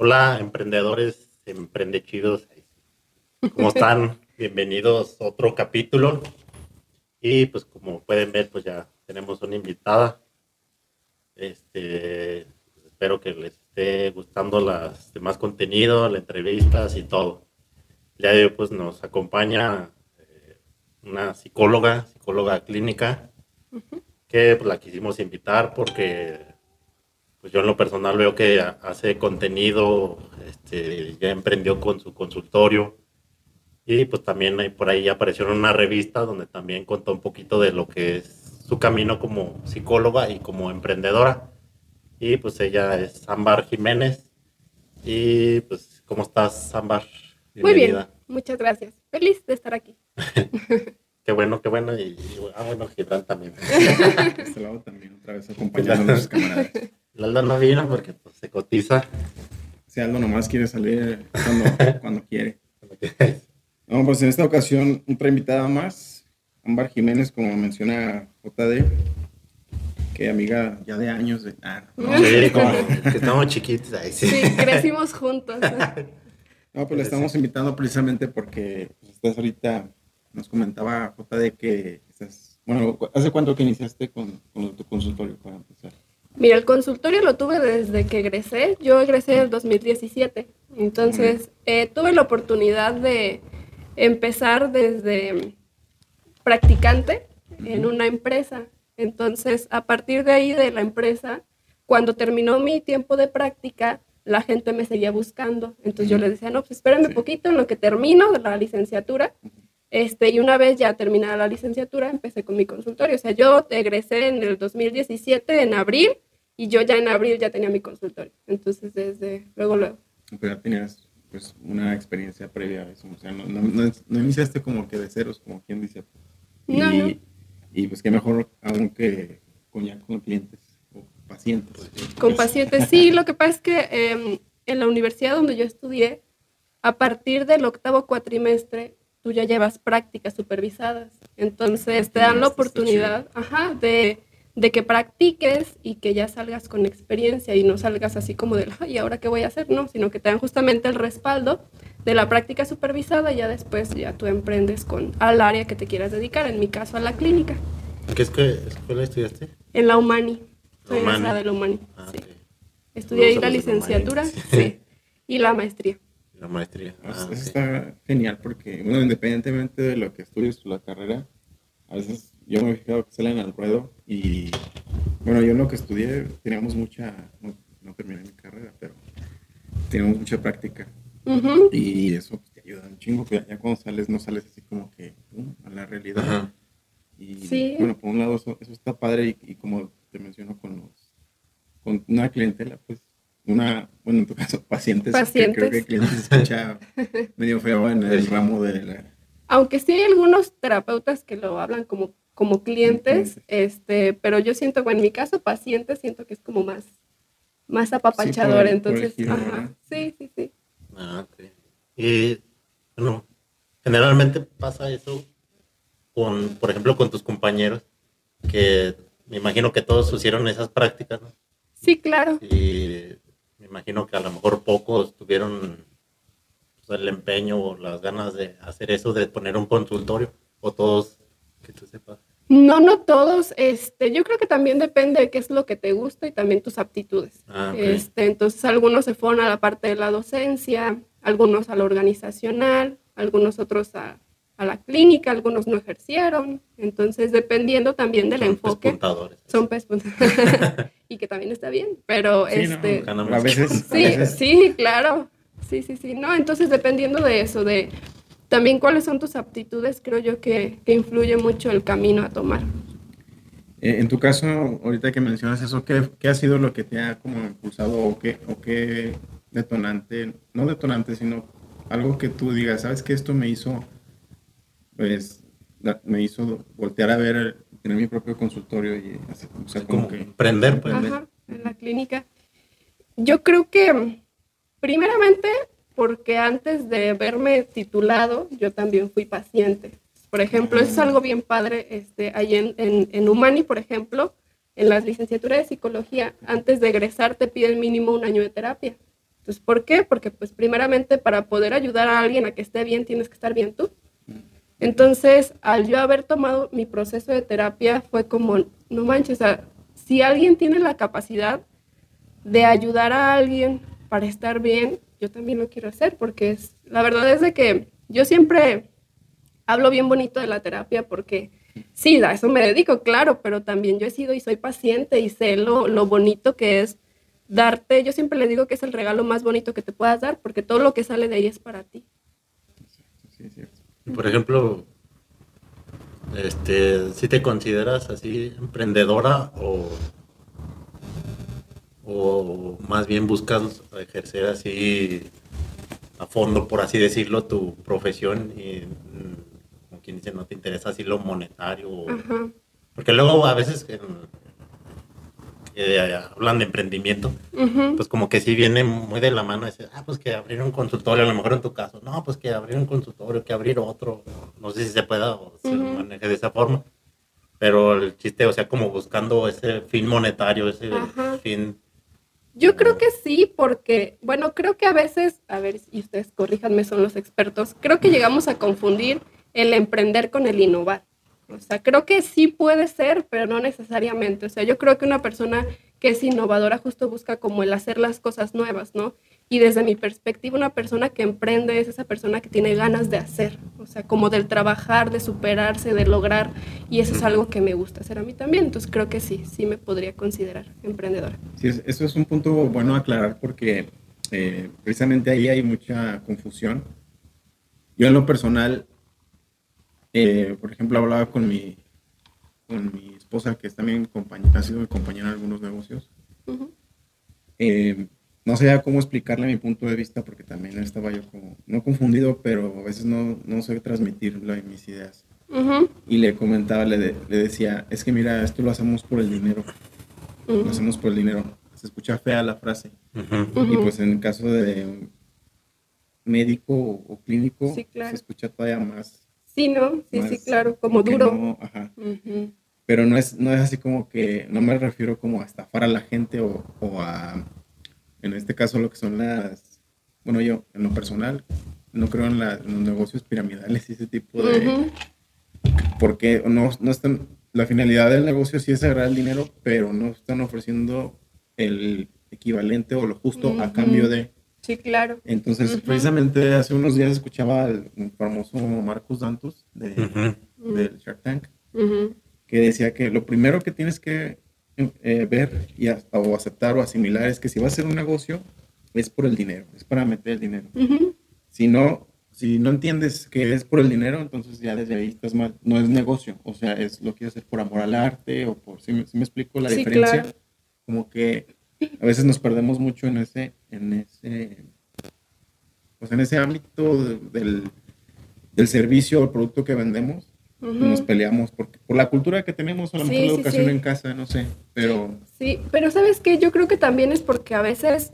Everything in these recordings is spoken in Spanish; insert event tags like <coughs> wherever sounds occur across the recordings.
Hola, emprendedores, emprendechidos. ¿Cómo están? <laughs> Bienvenidos a otro capítulo. Y pues como pueden ver, pues ya tenemos una invitada. Este, espero que les esté gustando las demás contenido, las entrevistas y todo. Ya de hoy pues nos acompaña eh, una psicóloga, psicóloga clínica, que pues, la quisimos invitar porque pues yo en lo personal veo que hace contenido, este, ya emprendió con su consultorio y pues también ahí, por ahí apareció en una revista donde también contó un poquito de lo que es su camino como psicóloga y como emprendedora. Y pues ella es Ámbar Jiménez. Y pues, ¿cómo estás, Ámbar? Muy bien, muchas gracias. Feliz de estar aquí. <laughs> qué bueno, qué bueno. Y, ah, bueno, Gibran también. <laughs> este lado también, otra vez acompañando a los camaradas. Aldo no vino porque pues, se cotiza. Si Aldo nomás quiere salir cuando, <laughs> cuando quiere. No, pues en esta ocasión, otra invitada más, Ámbar Jiménez, como menciona JD, que amiga ya de años de... Ah, sí, como que estamos chiquitos ahí, sí. sí. crecimos juntos. ¿no? pues la estamos invitando precisamente porque pues, estás ahorita, nos comentaba JD que estás, bueno, ¿hace cuánto que iniciaste con, con tu consultorio para empezar? Mira, el consultorio lo tuve desde que egresé. Yo egresé en el 2017. Entonces, eh, tuve la oportunidad de empezar desde practicante en una empresa. Entonces, a partir de ahí, de la empresa, cuando terminó mi tiempo de práctica, la gente me seguía buscando. Entonces yo les decía, no, pues espérenme un poquito en lo que termino de la licenciatura. Este, y una vez ya terminada la licenciatura, empecé con mi consultorio. O sea, yo egresé en el 2017, en abril, y yo ya en abril ya tenía mi consultorio. Entonces, desde luego, luego. Pero ya tenías pues una experiencia previa a eso, o sea, no, no, no, iniciaste como que de ceros, como quien dice. Y, no, no. y pues qué mejor aunque con ya con clientes o pacientes. Con pacientes, sí, lo que pasa es que em, en la universidad donde yo estudié, a partir del octavo cuatrimestre, tú ya llevas prácticas supervisadas. Entonces te dan la oportunidad ajá, de de que practiques y que ya salgas con experiencia y no salgas así como de, ¿y ahora qué voy a hacer? No, sino que te dan justamente el respaldo de la práctica supervisada y ya después ya tú emprendes con al área que te quieras dedicar, en mi caso a la clínica. ¿En qué escuela estudiaste? En la Humani. Soy la de la Humani. Ah, sí. Estudié ahí la licenciatura sí. y la maestría. La maestría. Ah, eso está genial porque, bueno, independientemente de lo que estudies la carrera, a veces yo me he fijado que salen al ruedo y bueno, yo en lo que estudié teníamos mucha, no, terminé mi carrera, pero teníamos mucha práctica. Y eso pues, te ayuda un chingo, que ya cuando sales no sales así como que a la realidad. Y bueno, por un lado eso, está padre y, como te menciono con los, con una clientela, pues una, bueno, en tu caso, pacientes, pacientes. creo que clientes se escucha <laughs> medio feo en el ramo de la... Aunque sí hay algunos terapeutas que lo hablan como como clientes, este, pero yo siento, bueno, en mi caso, pacientes, siento que es como más, más apapachador, entonces, sí, sí, sí. Ah, ok. Y, bueno, generalmente pasa eso con, por ejemplo, con tus compañeros, que me imagino que todos hicieron esas prácticas, ¿no? Sí, claro. Y me imagino que a lo mejor pocos tuvieron pues, el empeño o las ganas de hacer eso, de poner un consultorio, o todos, que tú sepas. No, no todos. Este, yo creo que también depende de qué es lo que te gusta y también tus aptitudes. Ah, este, entonces, algunos se fueron a la parte de la docencia, algunos a la organizacional, algunos otros a, la clínica, algunos no ejercieron. Entonces, dependiendo también del enfoque. Son pez <laughs> y que también está bien, pero este. a veces. Sí, sí, claro. Sí, sí, sí. No, entonces dependiendo de eso, de también cuáles son tus aptitudes, creo yo que, que influye mucho el camino a tomar. Eh, en tu caso, ahorita que mencionas eso, ¿qué, ¿qué, ha sido lo que te ha como impulsado o qué, o qué detonante, no detonante, sino algo que tú digas, sabes que esto me hizo, pues, me hizo voltear a ver, tener mi propio consultorio y o sea, como, que emprender, pues. en la clínica. Yo creo que, primeramente, porque antes de verme titulado, yo también fui paciente. Por ejemplo, eso es algo bien padre. Este, ahí en, en, en Humani, por ejemplo, en las licenciaturas de psicología, antes de egresar te piden mínimo un año de terapia. Entonces, ¿por qué? Porque pues primeramente para poder ayudar a alguien a que esté bien, tienes que estar bien tú. Entonces, al yo haber tomado mi proceso de terapia, fue como, no manches, o sea, si alguien tiene la capacidad de ayudar a alguien para estar bien, yo también lo quiero hacer, porque es, la verdad es de que yo siempre hablo bien bonito de la terapia porque sí, a eso me dedico, claro, pero también yo he sido y soy paciente y sé lo, lo bonito que es darte, yo siempre le digo que es el regalo más bonito que te puedas dar porque todo lo que sale de ahí es para ti. Por ejemplo, este, si te consideras así emprendedora o, o más bien buscas ejercer así a fondo, por así decirlo, tu profesión y quien dice no te interesa así lo monetario. Porque luego a veces hablan de emprendimiento, pues como que sí viene muy de la mano, dice, ah, pues que abrir un consultorio, a lo mejor en tu caso, no, pues que abrir un consultorio, que abrir otro, no sé si se pueda o se maneje de esa forma, pero el chiste, o sea, como buscando ese fin monetario, ese fin... Yo creo que sí, porque, bueno, creo que a veces, a ver, y ustedes corríjanme, son los expertos, creo que llegamos a confundir el emprender con el innovar. O sea, creo que sí puede ser, pero no necesariamente. O sea, yo creo que una persona que es innovadora justo busca como el hacer las cosas nuevas, ¿no? Y desde mi perspectiva, una persona que emprende es esa persona que tiene ganas de hacer, o sea, como del trabajar, de superarse, de lograr, y eso es algo que me gusta hacer a mí también. Entonces creo que sí, sí me podría considerar emprendedora. Sí, eso es un punto bueno aclarar porque eh, precisamente ahí hay mucha confusión. Yo en lo personal eh, por ejemplo, hablaba con mi, con mi esposa, que es también compañera, ha sido mi compañera en algunos negocios. Eh, no sabía cómo explicarle mi punto de vista porque también estaba yo como, no confundido, pero a veces no, no sé transmitir mis ideas. Y le comentaba, le, le, decía, es que mira, esto lo hacemos por el dinero. Lo hacemos por el dinero. Se escucha fea la frase. Y pues en el caso de médico o, clínico, se escucha todavía más Sí, ¿no? Sí, sí, claro, como duro. ajá. Pero no es, no es así como que, no me refiero como a estafar a la gente o, a, en este caso, lo que son las, bueno, yo, en lo personal, no creo en, los negocios piramidales y ese tipo de... Porque no, no están, la finalidad del negocio sí es agarrar el dinero, pero no están ofreciendo el equivalente o lo justo a cambio de. Sí, claro. Entonces, precisamente hace unos días escuchaba al famoso Marcus Dantus de, del Shark Tank, que decía que lo primero que tienes que eh, ver y o aceptar o asimilar es que si va a ser un negocio, es por el dinero, es para meter el dinero. Si no, si no entiendes que es por el dinero, entonces ya desde ahí estás mal. No es negocio, o sea, es lo que hacer por amor al arte o por, si me, explico la diferencia, como que a veces nos perdemos mucho en ese, en ese, pues en ese ámbito del, del servicio o producto que vendemos. Nos peleamos por, por la cultura que tenemos, o la educación en casa, no sé, pero... Sí, pero ¿sabes qué? Yo creo que también es porque a veces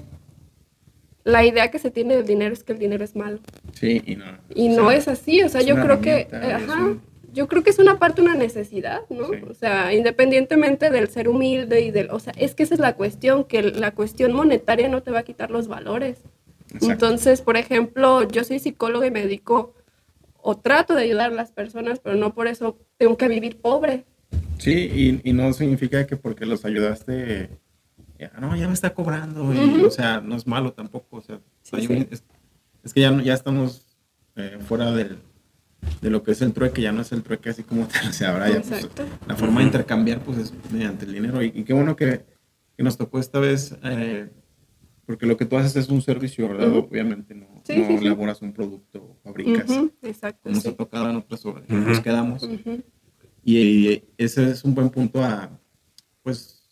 la idea que se tiene del dinero es que el dinero es malo. Sí, y no. Y no es así, o sea, yo creo que... Ajá, yo creo que es una parte, una necesidad, ¿no? O sea, independientemente del ser humilde y del, o sea, es que esa es la cuestión, que la cuestión monetaria no te va a quitar los valores. Entonces, por ejemplo, yo soy psicóloga y me dedico o trato de ayudar a las personas, pero no por eso tengo que vivir pobre. Sí, y, no significa que porque los ayudaste, no, ya me está cobrando, o sea, no es malo tampoco, o sea, es, que ya, ya estamos eh, fuera del de lo que es el trueque, ya no es el trueque así como <laughs> te, o sea, ahora ya pues, la forma de intercambiar pues es mediante el dinero y, qué bueno que, que, nos tocó esta vez eh, porque lo que tú haces es un servicio, ¿verdad? Obviamente no, no elaboras un producto, fabricas. Exacto. Como ha tocado en otras horas, nos quedamos. Y, ese es un buen punto a, pues,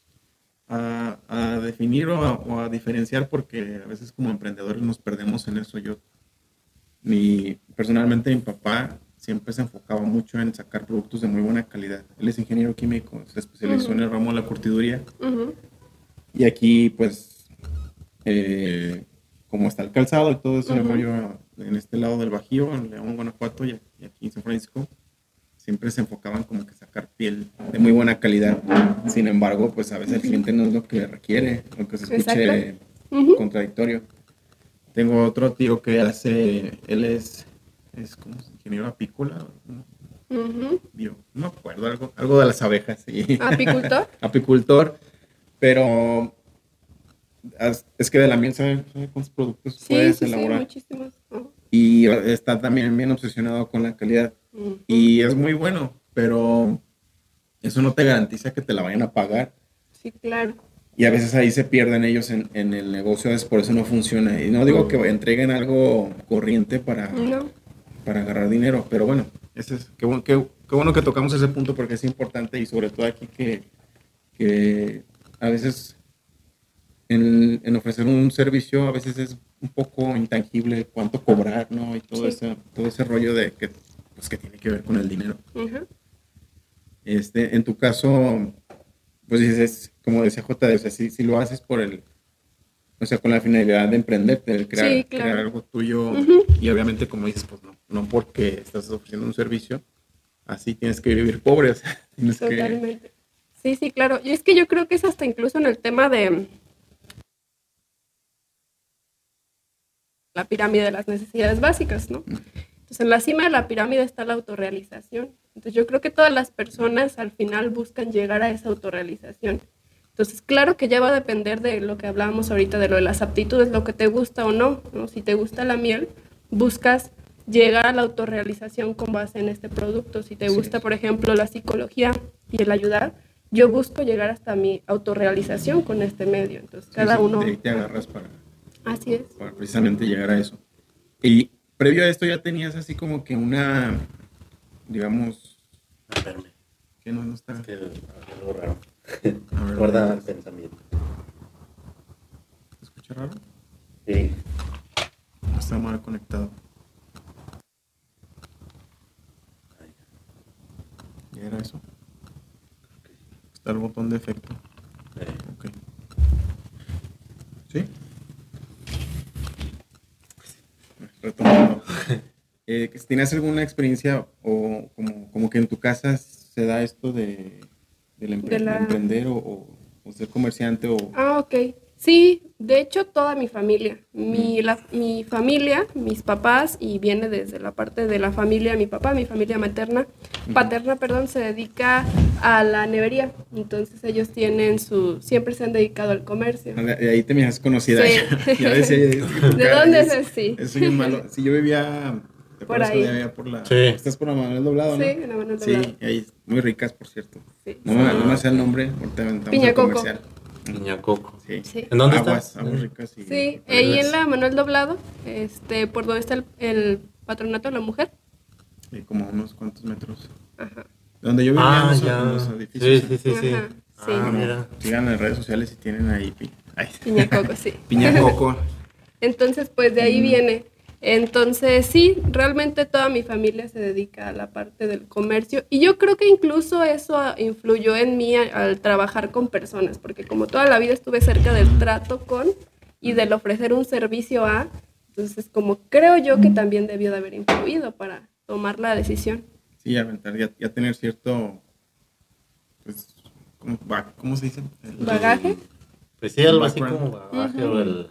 a, a definir o a, o a diferenciar, porque a veces como emprendedores nos perdemos en eso. Yo, mi, personalmente, mi papá siempre se enfocaba mucho en sacar productos de muy buena calidad. Él es ingeniero químico, se especializó en el ramo de la curtiduría. Y aquí, pues, eh, como está el calzado y todo eso, Ujú. rollo en este lado del Bajío, en León, Guanajuato y aquí, en San Francisco, siempre se enfocaban como que sacar piel de muy buena calidad. Sin embargo, pues a veces el cliente no es lo que requiere, aunque se escuche. Ujú. contradictorio. Tengo otro tío que hace, él es, es como ingeniero apícola, ¿no? Bio- no me acuerdo, algo, algo de las abejas, sí Apicultor. <laughs> apicultor, pero es que de la miel sabe, sabe cuántos productos Sí, puedes sí, sí, elaborar. muchísimos. Ujú. y está también bien obsesionado con la calidad. Y es muy bueno, pero eso no te garantiza que te la vayan a pagar. Sí, claro. Y a veces ahí se pierden ellos en, en el negocio, es por eso no funciona. Y no digo que entreguen algo corriente para, No. para agarrar dinero, pero bueno, ese es, qué, bueno, qué, qué bueno que tocamos ese punto porque es importante y sobre todo aquí que, que a veces en, en ofrecer un servicio a veces es un poco intangible cuánto cobrar, ¿no? Y todo, Sí. ese, todo ese rollo de que, pues, que tiene que ver con el dinero. Ujú. Este, en tu caso, pues dices, como decía J, o sea, si, si lo haces por el, o sea, con la finalidad de emprender, de crear, Sí, claro. crear algo tuyo, Ujú. y obviamente como dices, pues no, no porque estás ofreciendo un servicio, así tienes que vivir pobre, o sea, tienes que... Totalmente. Sí, sí, claro. Y es que yo creo que es hasta incluso en el tema de la pirámide de las necesidades básicas, ¿no? Entonces, en la cima de la pirámide está la autorrealización. Entonces, yo creo que todas las personas al final buscan llegar a esa autorrealización. Entonces, claro que ya va a depender de lo que hablábamos ahorita, de lo de las aptitudes, lo que te gusta o no, ¿no? Si te gusta la miel, buscas llegar a la autorrealización con base en este producto. Si te gusta, por ejemplo, la psicología y el ayudar, yo busco llegar hasta mi autorrealización con este medio. Entonces, cada uno... te agarras para, Así es. para precisamente llegar a eso. Y previo a esto ya tenías así como que una, digamos, Espérame, que no, no está... es que algo raro. A ver, Guarda el ¿te pensamiento. escucha raro? Sí. Está mal conectado. ¿Ya era eso? Está el botón de efecto. Eh, Ok. ¿Sí? Retomando. Eh, ¿Tienes alguna experiencia o como, como que en tu casa se da esto de, empre- De la- emprender o, o- o ser comerciante o... Ah, ok. Sí, de hecho toda mi familia. Mi, la- mi familia, mis papás, y viene desde la parte de la familia, mi papá, mi familia materna, paterna, perdón, se dedica a la nevería. Entonces ellos tienen su, siempre se han dedicado al comercio. Y ahí te me has conocida. Sí. <laughs> ya decía, que tu ¿De dónde es- ese? Es bien malo. Si yo vivía... ¿te Por ahí. por la... Sí. Estás por la Manuel Doblado, ¿no? Sí, en la Manuel Sí, Doblado. ahí, muy ricas, por cierto. Sí. No, me- no me sé el nombre, ahorita aventamos Piña el coco. comercial. Piña Coco. Sí. Sí. ¿En dónde aguas, está? Aguas ricas y... Sí, y ahí en la Manuel Doblado, este, por donde está el, el patronato de la mujer. Y como unos cuantos metros. Ajá. Donde yo vivía Ah, en los, ya. los Sí, edificios. sí, sí, sí. Ajá, sí. Ah, mira. sigan en redes sociales si tienen ahí pi- ay, Piña coco, sí. piña coco. <laughs> Entonces, pues de ahí Mm. viene. Entonces, sí, realmente toda mi familia se dedica a la parte del comercio y yo creo que incluso eso influyó en mí al trabajar con personas, porque como toda la vida estuve cerca del trato con y del ofrecer un servicio a, entonces como creo yo que también debió de haber influido para tomar la decisión. Sí, aventar, ya, ya tener cierto, pues, ¿cómo, va- cómo se dice? El- ¿Bagaje? Pues sí, algo así Background. como bagaje o el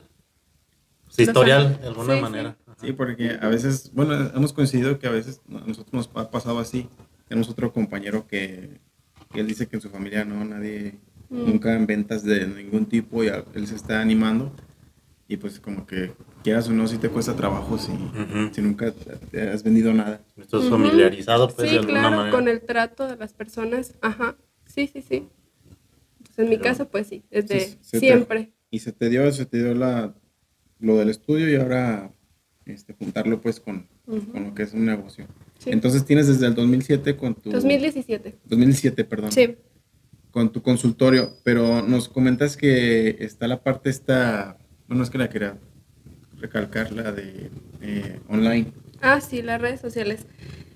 pues, historial, de alguna sí. manera. Sí, porque a veces, bueno, hemos coincidido que a veces a nosotros nos ha pasado así. Tenemos otro compañero que, que él dice que en su familia no, nadie, Mm. nunca en ventas de ningún tipo y a- él se está animando. Y pues como que quieras o no, si te cuesta trabajo si, Ujú. si nunca te- has vendido nada. Estás Ujú. familiarizado, pues, sí, de alguna claro, manera. con el trato de las personas. Ajá, sí, sí, sí. Entonces, en mi Pero- caso, pues sí, desde Sí, se te- siempre. Y se te dio, se te dio la, lo del estudio y ahora este, juntarlo pues con, con lo que es un negocio. Sí. Entonces tienes desde el 2007 con tu... 2017. 2007, perdón. Sí. con tu consultorio, pero nos comentas que está la parte esta, bueno, es que la quería recalcar, la de eh, online. Ah, sí, las redes sociales.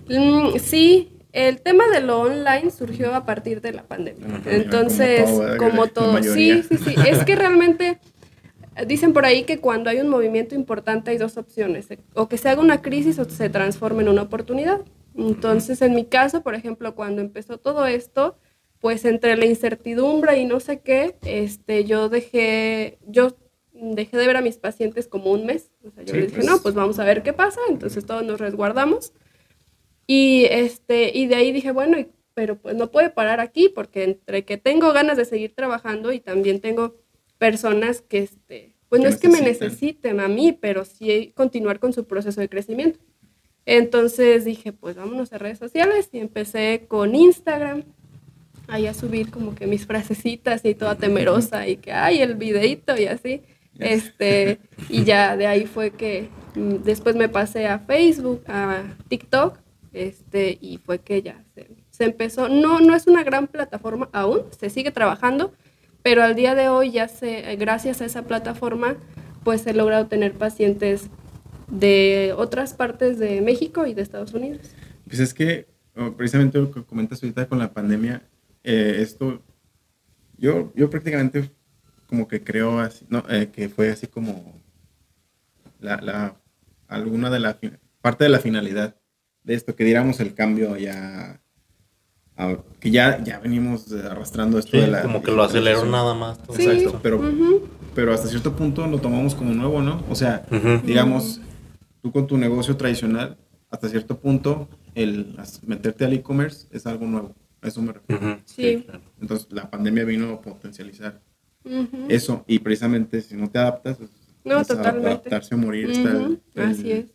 Mm, sí, el tema de lo online surgió a partir de la pandemia. La pandemia, Entonces, como todo, sí, sí, sí. Es que realmente dicen por ahí que cuando hay un movimiento importante hay dos opciones, o que se haga una crisis o se transforme en una oportunidad. Entonces, en mi caso, por ejemplo, cuando empezó todo esto, pues entre la incertidumbre y no sé qué, este, yo dejé, yo dejé de ver a mis pacientes como un mes. O sea, yo Sí, les dije, pues. no, pues vamos a ver qué pasa. Entonces todos nos resguardamos. Y, este, y de ahí dije, bueno, pero pues no puede parar aquí porque entre que tengo ganas de seguir trabajando y también tengo personas que, este, pues no es que me necesiten a mí, pero sí continuar con su proceso de crecimiento. Entonces dije, pues vámonos a redes sociales y empecé con Instagram, ahí a subir como que mis frasecitas y toda temerosa y que, ay, el videito y así. Este, y ya de ahí fue que mm, después me pasé a Facebook, a TikTok, este, y fue que ya se, se empezó. No, no es una gran plataforma aún, se sigue trabajando, pero al día de hoy ya se, eh, gracias a esa plataforma, pues he logrado tener pacientes de otras partes de México y de Estados Unidos. Pues es que, precisamente lo que comentas ahorita con la pandemia, eh, esto, yo, yo prácticamente como que creo así, no, eh, que fue así como la, la- alguna de la, parte de la finalidad de esto, que diéramos el cambio ya, a- que ya, ya venimos arrastrando esto Sí, de la... como que lo aceleró nada más. todo Sí. esto. pero, pero hasta cierto punto lo tomamos como nuevo, ¿no? O sea, digamos, tú con tu negocio tradicional, hasta cierto punto, el meterte al e-commerce es algo nuevo. A eso me refiero. Sí. Entonces, la pandemia vino a potencializar eso. Y precisamente, si no te adaptas, pues, No, totalmente. adaptarse o morir. está el- Ujú, el- Así es.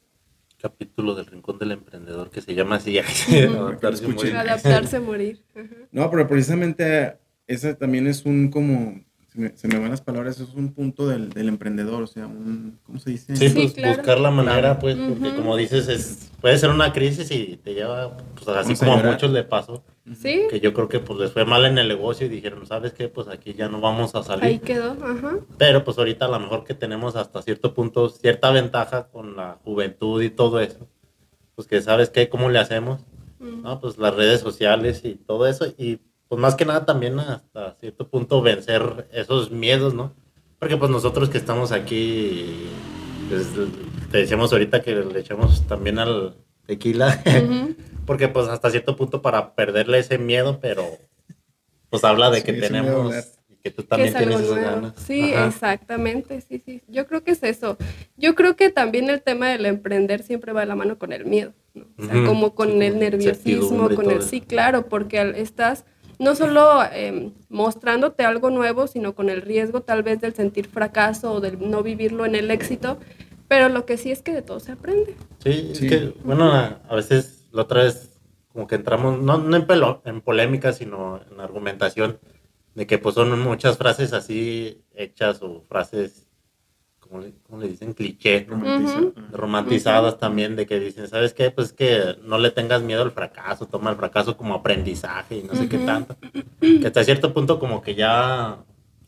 Capítulo del Rincón del Emprendedor que se llama así. <laughs> Adaptarse bien. Adaptarse a <laughs> morir. No, pero precisamente esa también es un como, se me, se me van las palabras, eso es un punto del, del emprendedor, o sea, un, ¿cómo se dice? Sí, Sí, pues claro. buscar la manera, pues, porque Ujú. como dices, es, puede ser una crisis y te lleva, pues así como a muchos le pasó, Sí, que yo creo que pues les fue mal en el negocio y dijeron, ¿sabes qué? Pues aquí ya no vamos a salir. ahí quedó. Ajá. Pero pues ahorita a lo mejor que tenemos hasta cierto punto cierta ventaja con la juventud y todo eso, pues que sabes qué, cómo le hacemos, Ujú. ¿no? Pues las redes sociales y todo eso y pues más que nada también hasta cierto punto vencer esos miedos, ¿no? Porque pues nosotros que estamos aquí, pues, te decíamos ahorita que le echamos también al tequila, <laughs> porque pues hasta cierto punto para perderle ese miedo, pero pues habla de Sí, que tenemos y que tú que también es tienes esas nuevo. ganas. Sí, Ajá. exactamente, sí, sí. Yo creo que es eso. Yo creo que también el tema del emprender siempre va de la mano con el miedo, ¿no? O sea, como con sí, el nerviosismo, con el eso. sí, claro, porque al- estás no solo em, mostrándote algo nuevo, sino con el riesgo tal vez del sentir fracaso o del no vivirlo en el éxito, pero lo que sí es que de todo se aprende. Sí, Sí. es que, bueno, a, a veces la otra vez como que entramos, no, no en, pelo- en polémica, sino en argumentación, de que pues son muchas frases así hechas o frases, como le, cómo le dicen? Cliché, ¿no? Romantiza- romantizadas también, de que dicen, ¿sabes qué? Pues que no le tengas miedo al fracaso, toma el fracaso como aprendizaje y no sé qué tanto. Que hasta cierto punto como que ya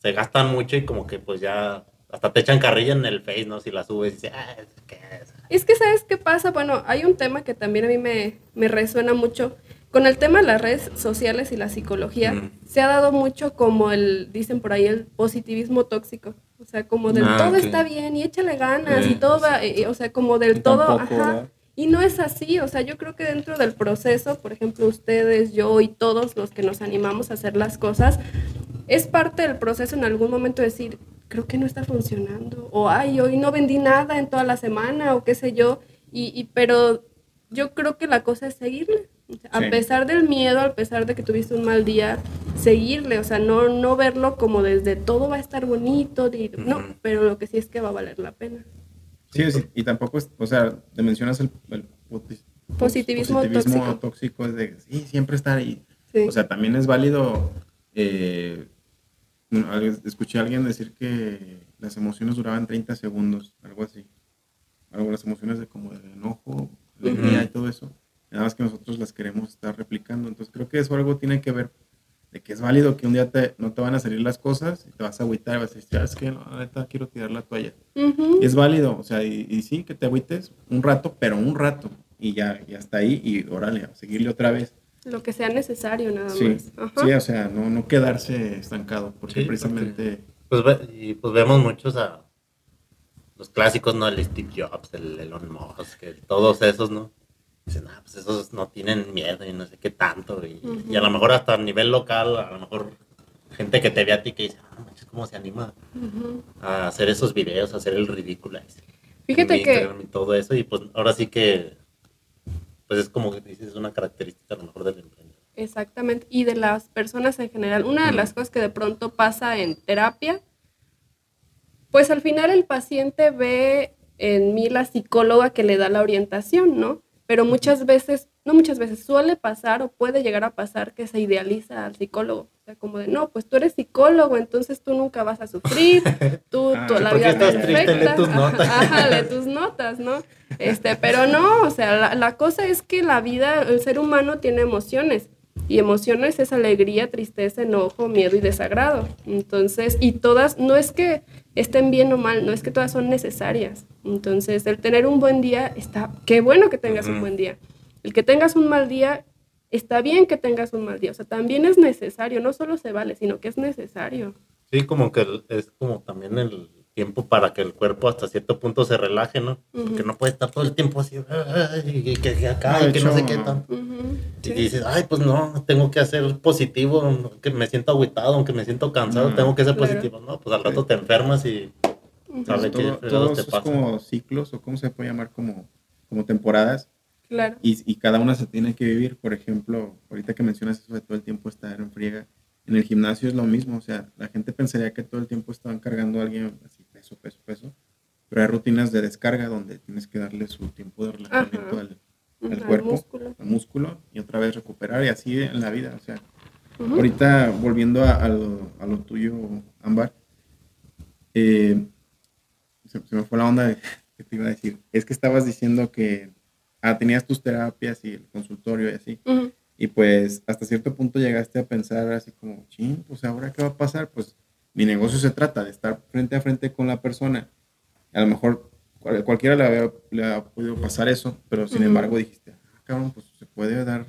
se gastan mucho y como que pues ya hasta te echan carrilla en el Face, ¿no? Si la subes y dices, ah, ¿qué es? Es que, ¿sabes qué pasa? Bueno, hay un tema que también a mí me, me resuena mucho. Con el tema de las redes sociales y la psicología, Mm. se ha dado mucho como el, dicen por ahí, el positivismo tóxico. O sea, como del Ah, todo está bien y échale ganas y Eh, todo va, eh, o sea, como del Y todo, tampoco, ajá. ¿verdad? Y no es así, o sea, yo creo que dentro del proceso, por ejemplo, ustedes, yo y todos los que nos animamos a hacer las cosas, es parte del proceso en algún momento decir, creo que no está funcionando, o ay, hoy no vendí nada en toda la semana, o qué sé yo, y, y- pero yo creo que la cosa es seguirle. Sí. A pesar del miedo, a pesar de que tuviste un mal día, seguirle, o sea, no, no verlo como desde todo va a estar bonito, no, pero lo que sí es que va a valer la pena. Sí, sí, y tampoco es, o sea, te mencionas el, el poti- Positivismo tóxico. tóxico, es de, sí, siempre estar ahí. Sí. O sea, también es válido, eh, escuché a alguien decir que las emociones duraban 30 segundos, algo así. Algo, las emociones de como de enojo, alegría y todo eso. Nada más que nosotros las queremos estar replicando. Entonces creo que eso algo tiene que ver de que es válido que un día te, no te van a salir las cosas y te vas a agüitar y vas a decir, "Ah, es que no, neta quiero tirar la toalla. Y es válido, o sea, y, y sí, que te agüites un rato, pero un rato. Y ya, ya está ahí y órale, a seguirle otra vez. Lo que sea necesario nada Sí, más. Ajá. sí, o sea, no, no quedarse estancado, porque Sí, precisamente... Pues, ve- y pues vemos muchos a los clásicos, ¿no? El Steve Jobs, el Elon Musk, el- todos esos, ¿no? Dicen, ah, pues esos no tienen miedo y no sé qué tanto. Y, y a lo mejor hasta a nivel local, a lo mejor gente que te ve a ti que dice, ah, manches, ¿cómo se anima a hacer esos videos, a hacer el ridículo? Fíjate que Y todo eso, y pues ahora sí que, pues es como que dices, es una característica a lo mejor del emprendedor. Exactamente, y de las personas en general. Una de las cosas que de pronto pasa en terapia, pues al final el paciente ve en mí la psicóloga que le da la orientación, ¿no? Pero muchas veces, no muchas veces, suele pasar o puede llegar a pasar que se idealiza al psicólogo. O sea, como de, no, pues tú eres psicólogo, entonces tú nunca vas a sufrir, <laughs> tú, Ah, tú- la vida estás perfecta. triste, lee tus Ajá, notas. <laughs> Ajá, lee tus notas, ¿no? Este, pero no, o sea, la, la cosa es que la vida, el ser humano tiene emociones. Y emociones es alegría, tristeza, enojo, miedo y desagrado. Entonces, y todas, no es que estén bien o mal, no es que todas son necesarias. Entonces, el tener un buen día está, qué bueno que tengas un buen día. El que tengas un mal día, está bien que tengas un mal día. O sea, también es necesario, no solo se vale, sino que es necesario. Sí, como que es como también el tiempo para que el cuerpo hasta cierto punto se relaje, ¿no? Ujú. Que no puede estar todo el tiempo así, "Ay, y que, que acá, No, y que no sé qué tan. Ujú, Y sí. dices, ay, pues no, tengo que hacer positivo, aunque me siento agüitado, aunque me siento cansado, Mm. tengo que ser Claro. positivo. No, pues al rato te enfermas y Qué todo, fregados todo te eso es pasa. como ciclos, o cómo se puede llamar, como, como temporadas, Claro. y, y cada una se tiene que vivir. Por ejemplo, ahorita que mencionas eso de todo el tiempo estar en friega, en el gimnasio es lo mismo, o sea, la gente pensaría que todo el tiempo estaban cargando a alguien así, peso, peso, peso, pero hay rutinas de descarga donde tienes que darle su tiempo de relajamiento Ajá. al, al al cuerpo, músculo. al músculo, y otra vez recuperar, y así en la vida, o sea, Ujú. Ahorita, volviendo a, a lo, a lo tuyo, Ámbar, eh, se, se me fue la onda de, que te iba a decir. Es que estabas diciendo que ah, tenías tus terapias y el consultorio y así. Y pues hasta cierto punto llegaste a pensar así como, ching, pues ahora qué va a pasar. Pues mi negocio se trata de estar frente a frente con la persona. A lo mejor cual- cualquiera le, había- le ha podido pasar eso, pero sin embargo dijiste, ah, cabrón, pues se puede dar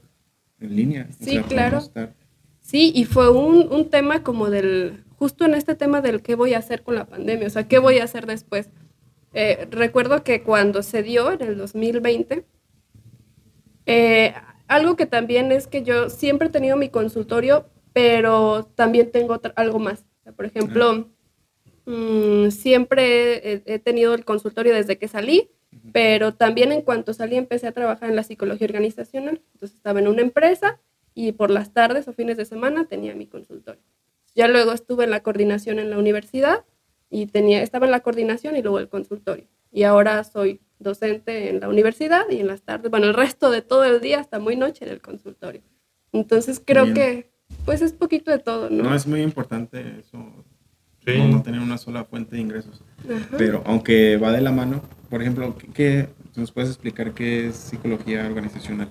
en línea. O Sí, sea, claro. Sí, y fue un, un tema como del, justo en este tema del qué voy a hacer con la pandemia, o sea, qué voy a hacer después. Eh, recuerdo que cuando se dio en el 2020, eh, algo que también es que yo siempre he tenido mi consultorio, pero también tengo otra- algo más. Por ejemplo, mm, siempre he, he tenido el consultorio desde que salí, pero también en cuanto salí empecé a trabajar en la psicología organizacional. Entonces estaba en una empresa y por las tardes o fines de semana tenía mi consultorio. Ya luego estuve en la coordinación en la universidad y tenía, estaba en la coordinación y luego el consultorio. Y ahora soy docente en la universidad y en las tardes, bueno, el resto de todo el día hasta muy noche en el consultorio. Entonces creo Bien. que pues es poquito de todo, ¿no? No, es muy importante eso, Sí. no, no tener una sola fuente de ingresos. Ajá. Pero aunque va de la mano, por ejemplo, ¿qué, qué- nos puedes explicar qué es psicología organizacional?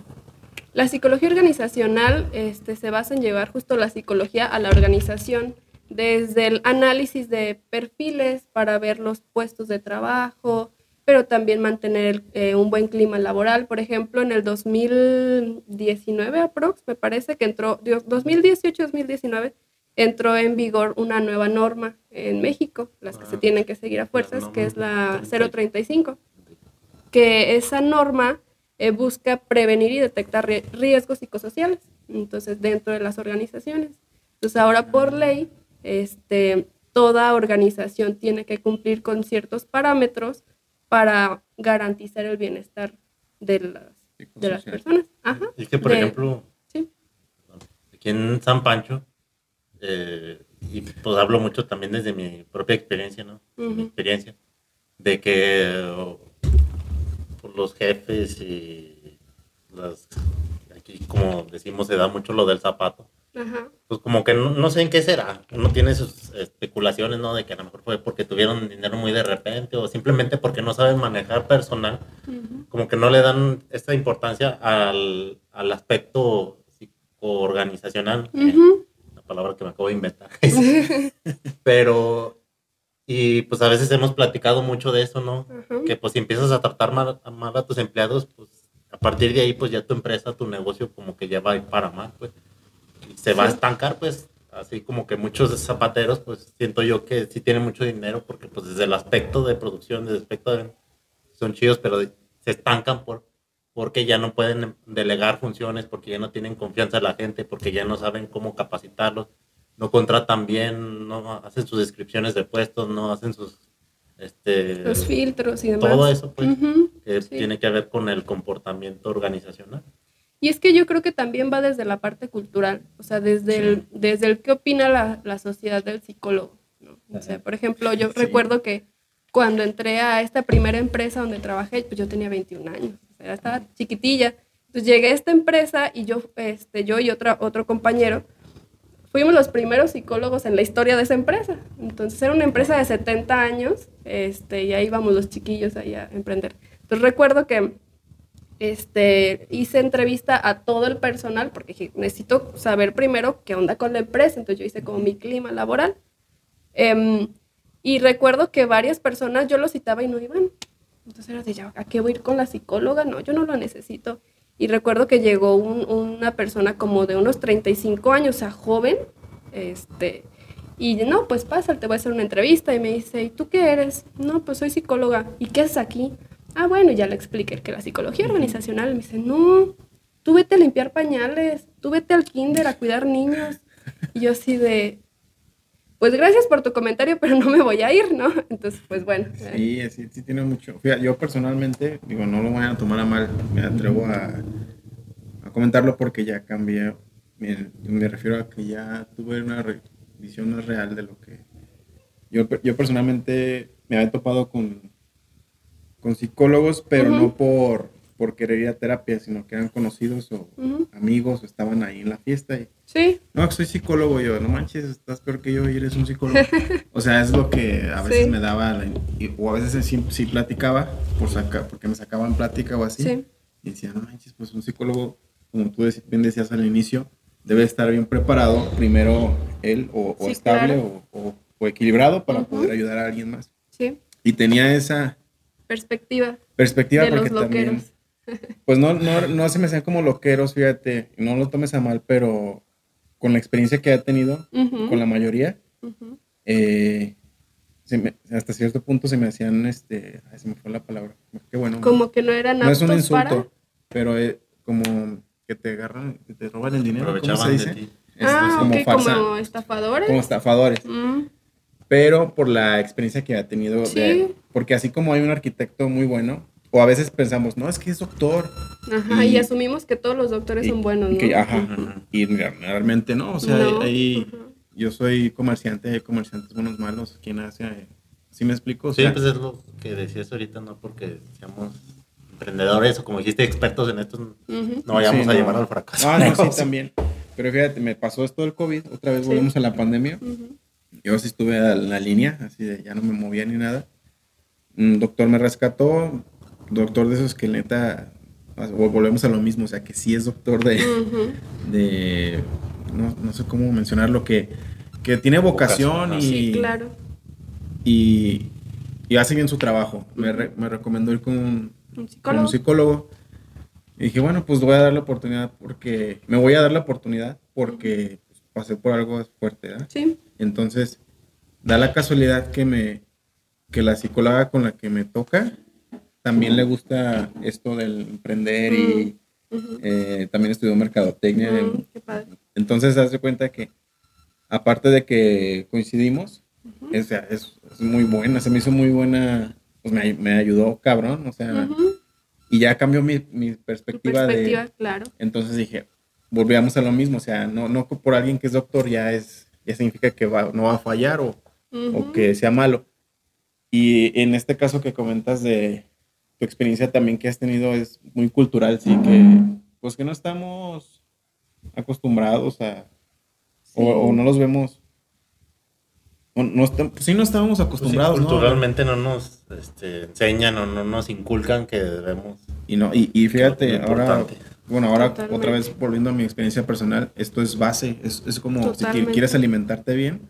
La psicología organizacional este, se basa en llevar justo la psicología a la organización, desde el análisis de perfiles para ver los puestos de trabajo, pero también mantener eh, un buen clima laboral. Por ejemplo, en el 2019 aprox, me parece que entró, 2018-2019, entró en vigor una nueva norma en México, las que se Ah, tienen que seguir a fuerzas, que es la 30. 035 que esa norma eh, busca prevenir y detectar rie- riesgos psicosociales, entonces dentro de las organizaciones. Entonces ahora por ley, este, toda organización tiene que cumplir con ciertos parámetros para garantizar el bienestar de las, de las personas. Ajá. Y que, por de- ejemplo, sí. aquí en San Pancho, eh, y pues hablo mucho también desde mi propia experiencia, ¿no? Mi Ujú. experiencia, de que oh, los jefes y las, aquí como decimos se da mucho lo del zapato, Ajá. pues como que no, no sé en qué será, uno tiene sus especulaciones, ¿no? De que a lo mejor fue porque tuvieron dinero muy de repente o simplemente porque no saben manejar personal Ujú. como que no le dan esta importancia al, al aspecto psicoorganizacional, eh, Ujú. la palabra que me acabo de inventar. <laughs> Pero, y pues a veces hemos platicado mucho de eso, ¿no? Que pues si empiezas a tratar mal, a mal a tus empleados, pues a partir de ahí, pues ya tu empresa, tu negocio como que ya va a ir para mal, pues. Y se va a estancar, pues. Así como que muchos zapateros, pues siento yo que sí tienen mucho dinero, porque pues desde el aspecto de producción, desde el aspecto de... Son chidos, pero se estancan por porque ya no pueden delegar funciones, porque ya no tienen confianza en la gente, porque ya no saben cómo capacitarlos, no contratan bien, no hacen sus descripciones de puestos, no hacen sus este Los filtros y demás. todo eso pues Ujú, que sí. tiene que ver con el comportamiento organizacional. Y es que yo creo que también va desde la parte cultural, o sea, desde, el, desde el qué opina la, la sociedad del psicólogo. ¿no? O sea, por ejemplo, yo Sí. recuerdo que cuando entré a esta primera empresa donde trabajé, pues yo tenía 21 años, o sea, estaba chiquitilla. Entonces llegué a esta empresa y yo, este, yo y otra, otro compañero fuimos los primeros psicólogos en la historia de esa empresa. Entonces era una empresa de 70 años este, y ahí íbamos los chiquillos ahí a emprender. Entonces recuerdo que este, hice entrevista a todo el personal porque dije, necesito saber primero qué onda con la empresa. Entonces yo hice como mi clima laboral. Em, y recuerdo que varias personas yo los citaba y no iban. Entonces era de, ¿a qué voy a ir con la psicóloga? No, yo no lo necesito. Y recuerdo que llegó un- una persona como de unos 35 años, o sea, joven, este, y no, pues pasa, te voy a hacer una entrevista. Y me dice, ¿y tú qué eres? No, pues soy psicóloga. ¿Y qué haces aquí? Ah, bueno, ya le expliqué que la psicología organizacional. Me dice, no, tú vete a limpiar pañales, tú vete al kinder a cuidar niños. Y yo así de, pues gracias por tu comentario, <laughs> pero no me voy a ir, ¿no? Entonces, pues bueno. eh, Sí, sí, sí tiene mucho. Fíjate, yo personalmente, digo, no lo voy a tomar a mal, me atrevo a, a comentarlo porque ya cambié. Me, me refiero a que ya tuve una visión más real de lo que. Yo, yo personalmente me había topado con, con psicólogos, pero no por, por querer ir a terapia, sino que eran conocidos o amigos o estaban ahí en la fiesta y Sí, no, que soy psicólogo yo, no manches, estás peor que yo y eres un psicólogo. <laughs> O sea, es lo que a veces Sí. me daba, la- y- o a veces sí, sí platicaba, por saca, porque me sacaban plática o así. sí. Y decía, no manches, pues un psicólogo, como tú bien decías al inicio, debe estar bien preparado, primero él, o, estable, claro. o, o- o equilibrado para poder ayudar a alguien más. Sí, Y tenía esa perspectiva perspectiva de porque los también, loqueros. pues no, no, <laughs> no se me hacían como loqueros, fíjate, no lo tomes a mal, pero con la experiencia que he tenido, con la mayoría, eh, se me- hasta cierto punto se me hacían, este, ay, se me fue la palabra, qué bueno. Como que no eran no es un insulto, para. pero eh, como que te agarran, que te roban el dinero, ¿cómo se Aprovechaban de dice? ti. Es- Ah, es como ok, farsa, como estafadores. como estafadores, Mm, pero por la experiencia que ha tenido, de- Sí. porque así como hay un arquitecto muy bueno, o a veces pensamos, no, es que es doctor, Ajá, y, Y- asumimos que todos los doctores y- son buenos, y ¿no? que- ajá, Ujú. y re- realmente no, o sea, No, ujú. yo soy comerciante, hay comerciantes buenos, malos, ¿quién hace? eh, ¿Sí me explico? O Sí, pues es lo que decías ahorita, no porque seamos emprendedores o como dijiste expertos en esto, no vayamos Sí, a no. llevar al fracaso. Ah, no, <laughs> sí, también. Pero fíjate, me pasó esto del COVID, otra vez Sí. volvemos a la pandemia. Yo sí estuve a la línea, así de ya no me movía ni nada. Un doctor me rescató, doctor de esos que neta, o- volvemos a lo mismo, o sea, que sí es doctor de, de no, no sé cómo mencionarlo, que, que tiene vocación, Vocación, y, Sí, claro. y, y hace bien su trabajo. Me, re- me recomendó ir con un, Un con psicólogo. un psicólogo. Y dije, bueno, pues voy a dar la oportunidad porque, me voy a dar la oportunidad porque pues, pasé por algo fuerte, ¿verdad? Sí. Entonces, da la casualidad que me, que la psicóloga con la que me toca también le gusta esto del emprender y Ujú. eh, también estudió mercadotecnia. Mm, qué padre. Entonces, haz de cuenta que, aparte de que coincidimos, es, es muy buena, se me hizo muy buena, pues me, me ayudó cabrón, o sea, y ya cambió mi, mi perspectiva, perspectiva, de... claro. Entonces dije, volvíamos a lo mismo, o sea, no, no por alguien que es doctor ya es, ya significa que va, no va a fallar o, o que sea malo. Y en este caso que comentas de tu experiencia también que has tenido es muy cultural, sí, que pues que no estamos acostumbrados a, o, o no los vemos, o no pues sí no estábamos Pues sí, acostumbrados, ¿no? culturalmente ¿no? nos este, enseñan o no nos inculcan que debemos. Y no, y, y fíjate, ahora bueno, ahora Totalmente. otra vez volviendo a mi experiencia personal, esto es base, es, es como si Totalmente. quieres alimentarte bien,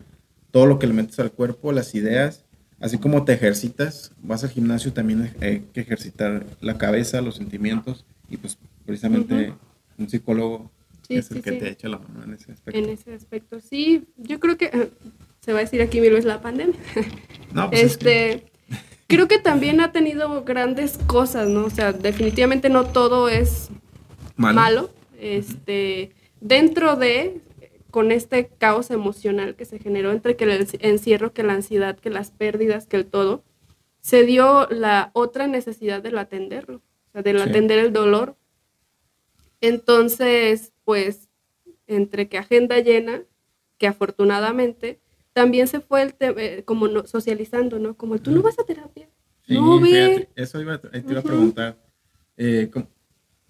todo lo que le metes al cuerpo, las ideas, así como te ejercitas, vas al gimnasio también hay que ejercitar la cabeza, los sentimientos y pues precisamente un psicólogo Sí, es el sí, que sí. te echa la mano en ese aspecto. En ese aspecto, sí, yo creo que se va a decir aquí mil veces la pandemia. No, pues es que- este, creo que también ha tenido grandes cosas, ¿no? O sea, definitivamente no todo es malo. malo. Este, dentro de, con este caos emocional que se generó entre que el encierro, que la ansiedad, que las pérdidas, que el todo, se dio la otra necesidad del atenderlo, o sea, del Sí. atender el dolor. Entonces, pues, entre que agenda llena, que afortunadamente, también se fue el te- eh, como no- socializando, ¿no? Como tú no vas a terapia. Sí, no fíjate, eso iba, a- te iba a Ujú. preguntar. eh,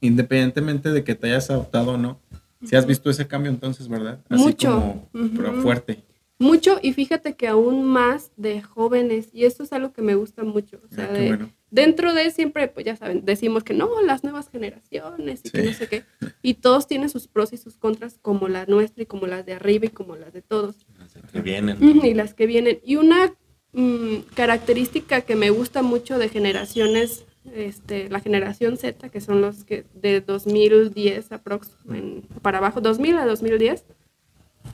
independientemente de que te hayas adoptado o no, si has visto ese cambio entonces, ¿verdad? Así Mucho. como, pero fuerte. Mucho, y fíjate que aún más de jóvenes, y esto es algo que me gusta mucho. O sea, Ah, qué de- bueno. dentro de siempre, pues ya saben, decimos que no, las nuevas generaciones y que no sé qué. Y todos tienen sus pros y sus contras, como la nuestra y como las de arriba y como las de todos. Que vienen. Y las que vienen. Y una mm, característica que me gusta mucho de generaciones, este, la generación Z, que son los que de 2010 aprox, en- para abajo, 2000 a 2010,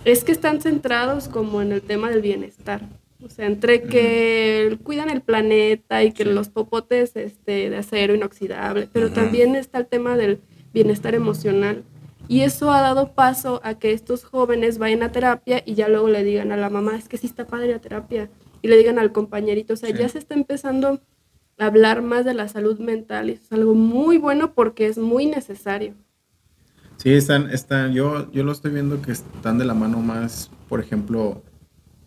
es que están centrados como en el tema del bienestar. O sea, entre que cuidan el planeta y que Sí. los popotes este, de acero inoxidable, pero también está el tema del bienestar emocional. Y eso ha dado paso a que estos jóvenes vayan a terapia y ya luego le digan a la mamá, es que sí está padre la terapia. Y le digan al compañerito, o sea, Sí. ya se está empezando hablar más de la salud mental y es algo muy bueno porque es muy necesario. Sí, están, están, yo, yo lo estoy viendo que están de la mano más, por ejemplo,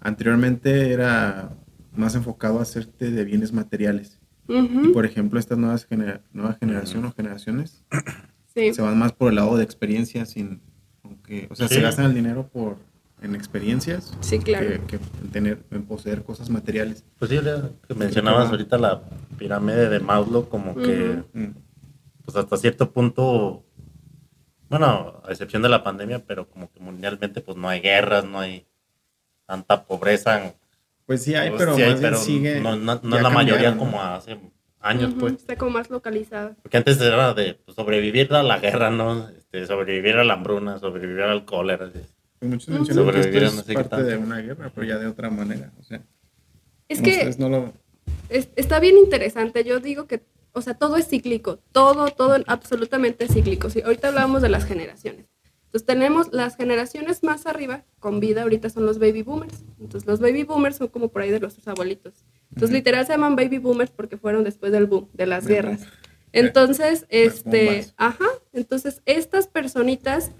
anteriormente era más enfocado a hacerte de bienes materiales. Y por ejemplo, estas nuevas genera- nueva generación o generaciones sí. se van más por el lado de experiencias sin, aunque, o sea, Sí. se gastan el dinero por en experiencias Sí, claro. que, que en tener, en poseer cosas materiales. Pues sí, que mencionabas ahorita la pirámide de Maslow, como que. Mm. pues hasta cierto punto, bueno, a excepción de la pandemia, pero como que mundialmente, pues no hay guerras, no hay tanta pobreza. Pues sí hay, Pues pero sí hay, más bien pero sigue. no, no- no ya es la mayoría como hace años, pues. Está como más localizada. Porque antes era de pues, sobrevivir a la guerra, ¿no? Este, sobrevivir a la hambruna, sobrevivir al cólera. así. Pues muchos mencionan que esto no es sé parte de una guerra, pero ya de otra manera. O sea, Es que no lo. es- está bien interesante. Yo digo que, o sea, todo es cíclico. Todo, todo absolutamente es cíclico. Sí, ahorita hablábamos de las generaciones. Entonces tenemos las generaciones más arriba con vida, ahorita son los baby boomers. Entonces los baby boomers son como por ahí de nuestros abuelitos. Entonces literal se llaman baby boomers porque fueron después del boom, de las guerras. Entonces, Las este, ajá, entonces estas personitas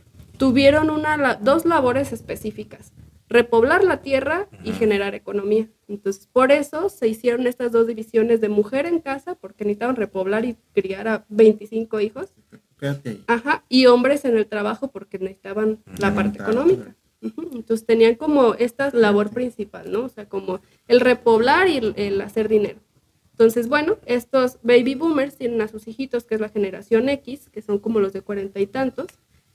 tuvieron una, dos labores específicas, repoblar la tierra y generar economía. Entonces, por eso se hicieron estas dos divisiones de mujer en casa, porque necesitaban repoblar y criar a 25 hijos, ajá, y hombres en el trabajo porque necesitaban la parte económica. Entonces tenían como esta labor principal, ¿no? O sea, como el repoblar y el, el hacer dinero. Entonces, bueno, estos baby boomers tienen a sus hijitos, que es la generación X, que son como los de cuarenta y tantos.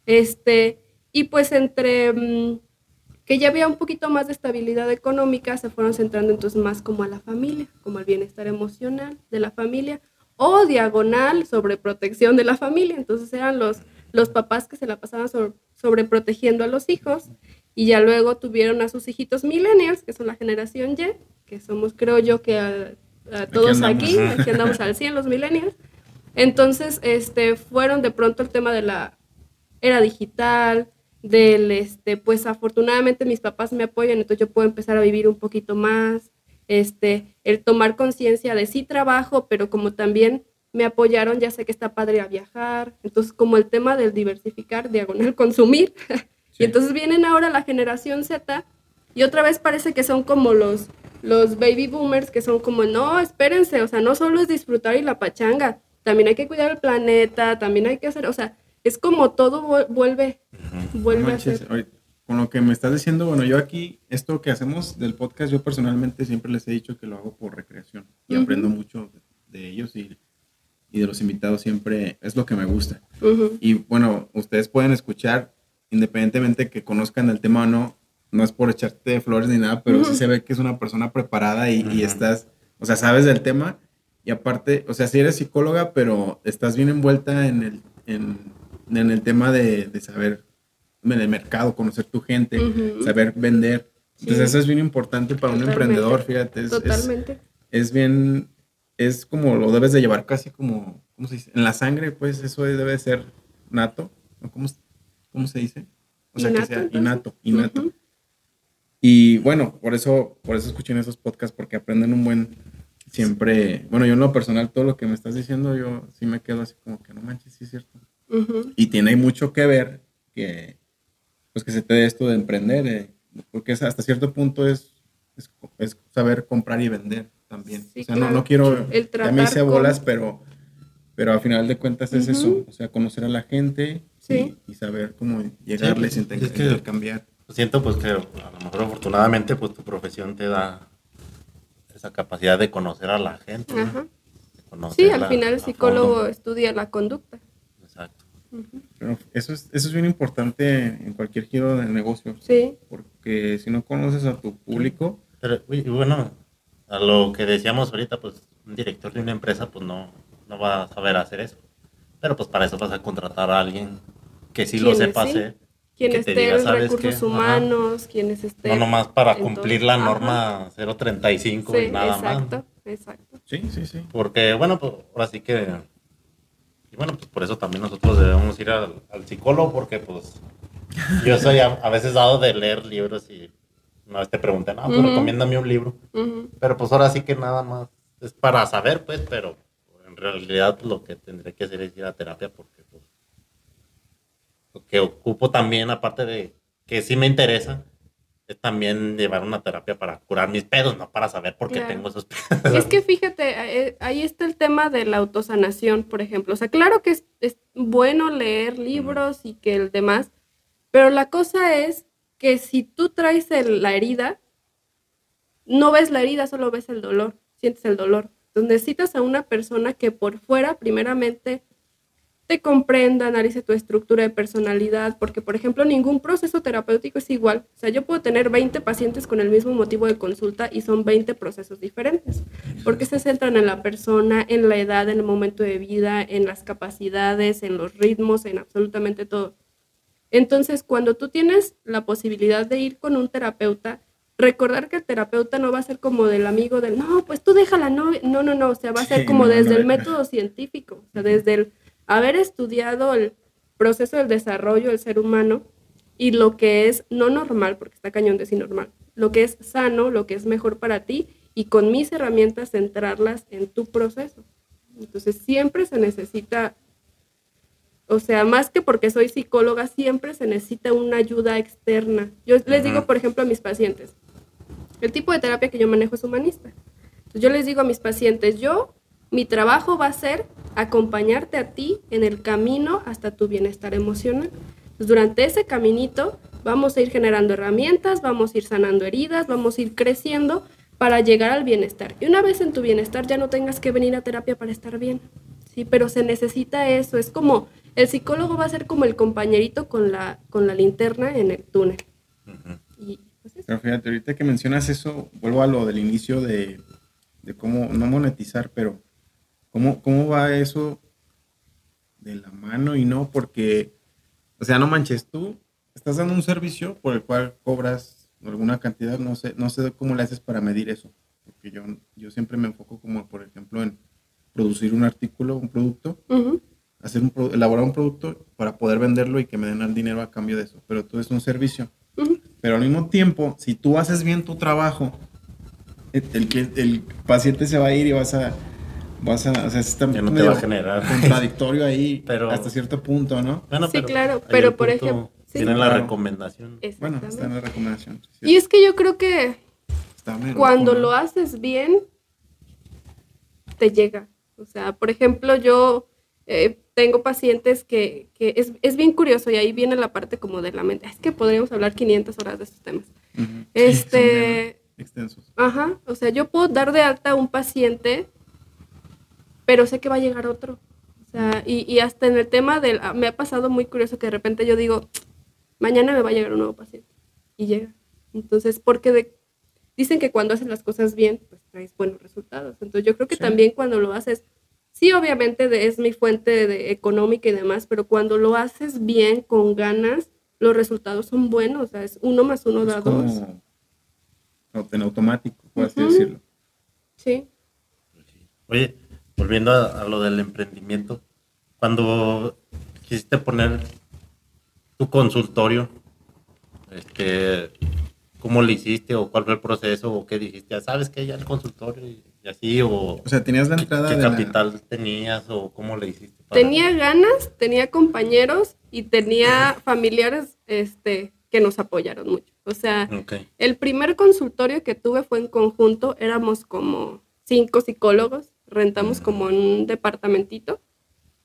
Este, y pues entre mm, que ya había un poquito más de estabilidad económica, se fueron centrando entonces más como a la familia, como al bienestar emocional de la familia, o diagonal sobre protección de la familia. Entonces eran los, los papás que se la pasaban sobre, sobreprotegiendo a los hijos y ya luego tuvieron a sus hijitos millennials, que son la generación Y, que somos creo yo que a, a todos aquí, aquí andamos al 100 los millennials. Entonces, este, fueron de pronto el tema de la era digital, del, este, pues afortunadamente mis papás me apoyan, entonces yo puedo empezar a vivir un poquito más, este, el tomar conciencia de sí trabajo, pero como también me apoyaron, ya sé que está padre a viajar, entonces como el tema del diversificar, diagonal <laughs> consumir, Sí. y entonces vienen ahora la generación Z y otra vez parece que son como los, los baby boomers que son como, no, espérense, o sea, no solo es disfrutar y la pachanga, también hay que cuidar el planeta, también hay que hacer, o sea, es como todo vu- vuelve, vuelve No a ser. con lo que me estás diciendo, bueno, yo aquí, esto que hacemos del podcast, yo personalmente siempre les he dicho que lo hago por recreación y aprendo mucho de ellos y y de los invitados siempre es lo que me gusta. Y bueno, ustedes pueden escuchar, independientemente que conozcan el tema o no, no es por echarte flores ni nada, pero sí se ve que es una persona preparada y, estás, o sea, sabes del tema. Y aparte, o sea, sí eres psicóloga, pero estás bien envuelta en el, en, en el tema de, de saber en el mercado, conocer tu gente, saber vender. Entonces Sí. eso es bien importante para un emprendedor, fíjate. Es, Totalmente. es bien, es como lo debes de llevar casi como, ¿cómo se dice? En la sangre, pues eso debe ser nato, ¿no? ¿Cómo, cómo se dice? O sea, Innato, que sea entonces. innato, innato. Y bueno, por eso, por eso escuchen esos podcasts, porque aprenden un buen, siempre, bueno, yo en lo personal, todo lo que me estás diciendo, yo sí me quedo así como que no manches, sí es cierto. Y tiene mucho que ver que, pues que se te dé esto de emprender, eh, porque es, hasta cierto punto es, es, es saber comprar y vender también. Sí, o sea, no, claro. no quiero, El ya me hice con- bolas, pero, pero a final de cuentas es eso, o sea, conocer a la gente Sí. y, y saber cómo llegarles, Sí, es que- intercambiar. Siento pues que a lo mejor afortunadamente pues tu profesión te da esa capacidad de conocer a la gente. Ajá. Sí, al la- final el psicólogo estudia la conducta. Exacto. Pero eso es, eso es bien importante en cualquier giro de negocio, Sí, porque si no conoces a tu público, Pero, y bueno, a lo que decíamos ahorita, pues un director de una empresa pues no, no va a saber hacer eso. Pero pues para eso vas a contratar a alguien que sí lo ¿Quiénes sepa sí? hacer. quien esté diga, en ¿sabes recursos qué? Ajá. humanos, quienes estén... No nomás para en cumplir la Ajá. norma 035 Sí, y nada más. exacto, exacto. sí, sí, sí. Porque, bueno, pues ahora sí que. Y bueno, pues por eso también nosotros debemos ir al, al psicólogo, porque pues yo soy a, a veces dado de leer libros y una vez te pregunté, no, pues Ujú. recomiéndame un libro. Pero pues ahora sí que nada más es para saber, pues, pero en realidad pues, lo que tendré que hacer es ir a terapia porque pues lo que ocupo también, aparte de que sí me interesa, es también llevar una terapia para curar mis pedos, no para saber por qué Claro. tengo esos pedos. Es que fíjate, eh, ahí está el tema de la autosanación, por ejemplo. O sea, claro que es, es bueno leer libros y que el demás, pero la cosa es que si tú traes el- la herida, no ves la herida, solo ves el dolor, sientes el dolor. Entonces necesitas a una persona que por fuera, primeramente, te comprenda, analice tu estructura de personalidad, porque, por ejemplo, ningún proceso terapéutico es igual. O sea, yo puedo tener 20 pacientes con el mismo motivo de consulta y son 20 procesos diferentes, porque se centran en la persona, en la edad, en el momento de vida, en las capacidades, en los ritmos, en absolutamente todo. Entonces, cuando tú tienes la posibilidad de ir con un terapeuta, recordar que el terapeuta no va a ser como del amigo del, no, pues tú déjala, no, no, no, no, o sea, va a ser Sí, como no, desde no, el no. método científico, o sea, desde el haber estudiado el proceso del desarrollo del ser humano y lo que es no normal, porque está cañón decir normal, lo que es sano, lo que es mejor para ti y con mis herramientas centrarlas en tu proceso. Entonces siempre se necesita, o sea, más que porque soy psicóloga, siempre se necesita una ayuda externa. Yo les digo, por ejemplo, a mis pacientes, el tipo de terapia que yo manejo es humanista. Entonces yo les digo a mis pacientes, yo, mi trabajo va a ser acompañarte a ti en el camino hasta tu bienestar emocional. Entonces, durante ese caminito vamos a ir generando herramientas, vamos a ir sanando heridas, vamos a ir creciendo para llegar al bienestar. Y una vez en tu bienestar ya no tengas que venir a terapia para estar bien. Sí, pero se necesita eso. Es como el psicólogo va a ser como el compañerito con la, con la linterna en el túnel. Y pues eso. Pero fíjate, ahorita que mencionas eso, vuelvo a lo del inicio de, de cómo, no monetizar, pero cómo, cómo va eso de la mano y no, porque, o sea, no manches, tú estás dando un servicio por el cual cobras alguna cantidad, no sé, no sé cómo le haces para medir eso, porque yo, yo siempre me enfoco como, por ejemplo, en producir un artículo, un producto, hacer un, elaborar un producto para poder venderlo y que me den el dinero a cambio de eso, pero tú es un servicio. Ujú. Pero al mismo tiempo, si tú haces bien tu trabajo, el, el, el paciente se va a ir y vas a, vas a, o sea, está Ya no te va a generar. contradictorio ahí <laughs> Pero- hasta cierto punto, ¿no? Bueno, Sí, claro, ahí pero por ejemplo, sí. Tienen la Claro. recomendación. Bueno, está en la recomendación. sí, Y es que yo creo que cuando lo haces bien, te llega. O sea, por ejemplo, yo eh, tengo pacientes que, que es, es bien curioso y ahí viene la parte como de la mente. Es que podríamos hablar 500 horas de estos temas. Ujú. Sí, son Este, bien extensos. Ajá, o sea, yo puedo dar de alta a un paciente pero sé que va a llegar otro. O sea, y, y hasta en el tema del, ah, me ha pasado muy curioso que de repente yo digo, mañana me va a llegar un nuevo paciente. Y llega. Entonces, porque de, dicen que cuando haces las cosas bien, pues traes buenos resultados. Entonces, yo creo que Sí. también cuando lo haces, sí, obviamente de- es mi fuente de, económica y demás, pero cuando lo haces bien, con ganas, los resultados son buenos. O sea, es uno más uno Es da dos. en automático, por así decirlo. Sí. Oye, volviendo a, a lo del emprendimiento, cuando quisiste poner tu consultorio, este, ¿cómo lo hiciste o cuál fue el proceso o qué dijiste? "Ah, ¿Sabes que ya el consultorio y, y así o O sea, tenías la qué, entrada qué de la- capital tenías o cómo le hiciste? para- Tenía ganas, tenía compañeros y tenía familiares este, que nos apoyaron mucho. O sea, Ok. el primer consultorio que tuve fue en conjunto, éramos como cinco psicólogos, rentamos como en un departamentito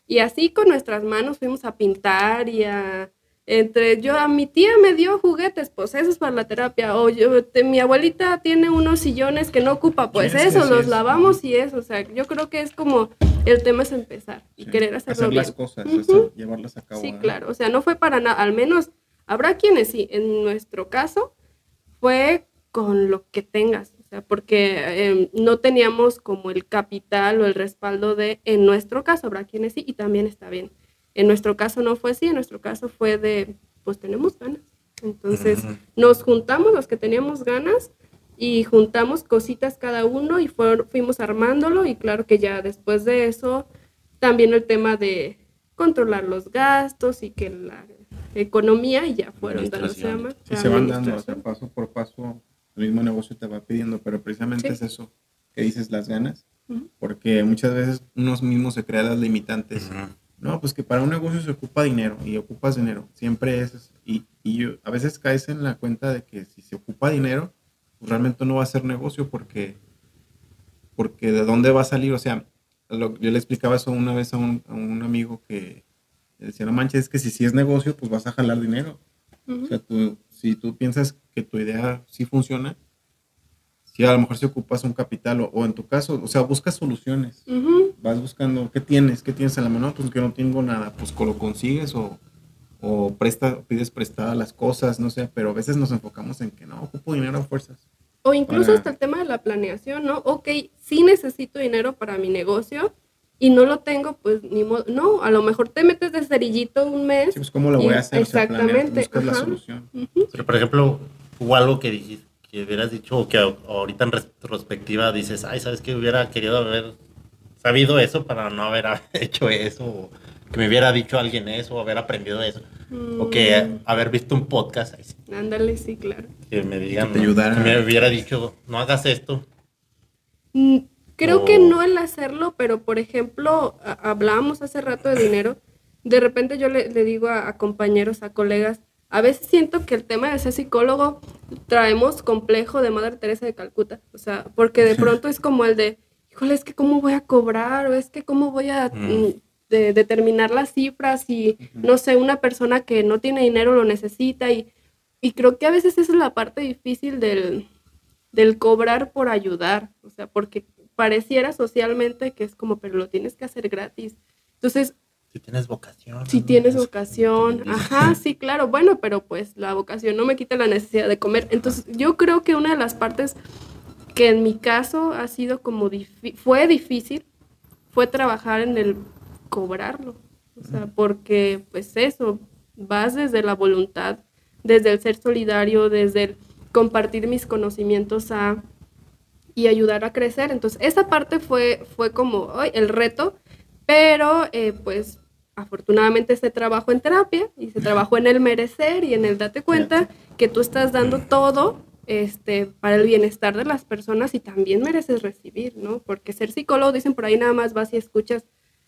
y así con nuestras manos fuimos a pintar y a... Entre yo, a mi tía me dio juguetes, pues esos para la terapia. O yo, te- mi abuelita tiene unos sillones que no ocupa, pues Sí, es eso, sí los es. lavamos y eso. O sea, yo creo que es como el tema es empezar y querer hacerlo hacer bien. las cosas, eso, llevarlas a cabo. Sí, ¿eh? claro. O sea, no fue para nada. Al menos habrá quienes sí. En nuestro caso fue con lo que tengas. Sea, porque eh, no teníamos como el capital o el respaldo de, en nuestro caso, habrá quienes sí y también está bien. En nuestro caso no fue así, en nuestro caso fue de, pues tenemos ganas. Entonces Ujú. nos juntamos los que teníamos ganas y juntamos cositas cada uno y fueron- fuimos armándolo y claro que ya después de eso también el tema de controlar los gastos y que la economía y ya fueron dando se llama Sí, se van dando, o administración. sea, paso por paso, el mismo negocio te va pidiendo, pero precisamente Sí. es eso que dices, las ganas, porque muchas veces unos mismos se crean las limitantes. No, pues que para un negocio se ocupa dinero y ocupas dinero, siempre es, y, y yo- a veces caes en la cuenta de que si se ocupa dinero, pues realmente no va a ser negocio porque, porque de dónde va a salir, o sea, lo- yo le explicaba eso una vez a un, a un amigo que decía, no manches, es que si sí es negocio, pues vas a jalar dinero. O sea, tú, si tú piensas que tu idea sí funciona, si a lo mejor si ocupas un capital o, o en tu caso, o sea, buscas soluciones. Vas buscando, ¿qué tienes? ¿Qué tienes en la mano? Pues que no tengo nada, pues lo consigues o, o presta, pides prestada las cosas, no sé, pero a veces nos enfocamos en que no, ocupo dinero a fuerzas. O incluso Para- hasta el tema de la planeación, ¿no? Ok, sí necesito dinero para mi negocio y no lo tengo, pues ni modo. No, a lo mejor te metes de cerillito un mes. Sí, pues cómo lo voy a hacer, o sea, exactamente, buscas la solución. Ujú. Pero, por ejemplo, hubo algo que dijiste, que hubieras dicho, o que a- ahorita en retrospectiva dices, ay, ¿sabes qué? Hubiera querido haber sabido eso para no haber <laughs> hecho eso, o que me hubiera dicho alguien eso, o haber aprendido eso, o que Mm, haber visto un podcast, Ándale, sí, claro. que me digan, Que te ¿no? ayudara. que me hubiera dicho, no hagas esto. Mm, Creo O- que no el hacerlo, pero por ejemplo, hablábamos hace rato de dinero. De repente yo le, le digo a, a compañeros, a colegas, a veces siento que el tema de ser psicólogo traemos complejo de Madre Teresa de Calcuta. O sea, porque de <laughs> pronto es como el de, híjole, es que cómo voy a cobrar, o es que cómo voy a Mm. mm, de- determinar las cifras y, no sé, una persona que no tiene dinero lo necesita y, y creo que a veces esa es la parte difícil del, del cobrar por ayudar, o sea, porque pareciera socialmente que es como, pero lo tienes que hacer gratis. Entonces, Si tienes vocación. si tienes Es- vocación, ajá, sí, claro, bueno, pero pues la vocación no me quita la necesidad de comer. Entonces, yo creo que una de las partes que en mi caso ha sido como, fue difícil, fue trabajar en el cobrarlo. O sea, porque pues eso, vas desde la voluntad, desde el ser solidario, desde el compartir mis conocimientos a y ayudar a crecer. Entonces, esa parte fue, fue como el reto, pero eh, pues afortunadamente se trabajó en terapia y se trabajó en el merecer y en el date cuenta que tú estás dando todo este, para el bienestar de las personas y también mereces recibir, ¿no? Porque ser psicólogo, dicen por ahí nada más vas y escuchas,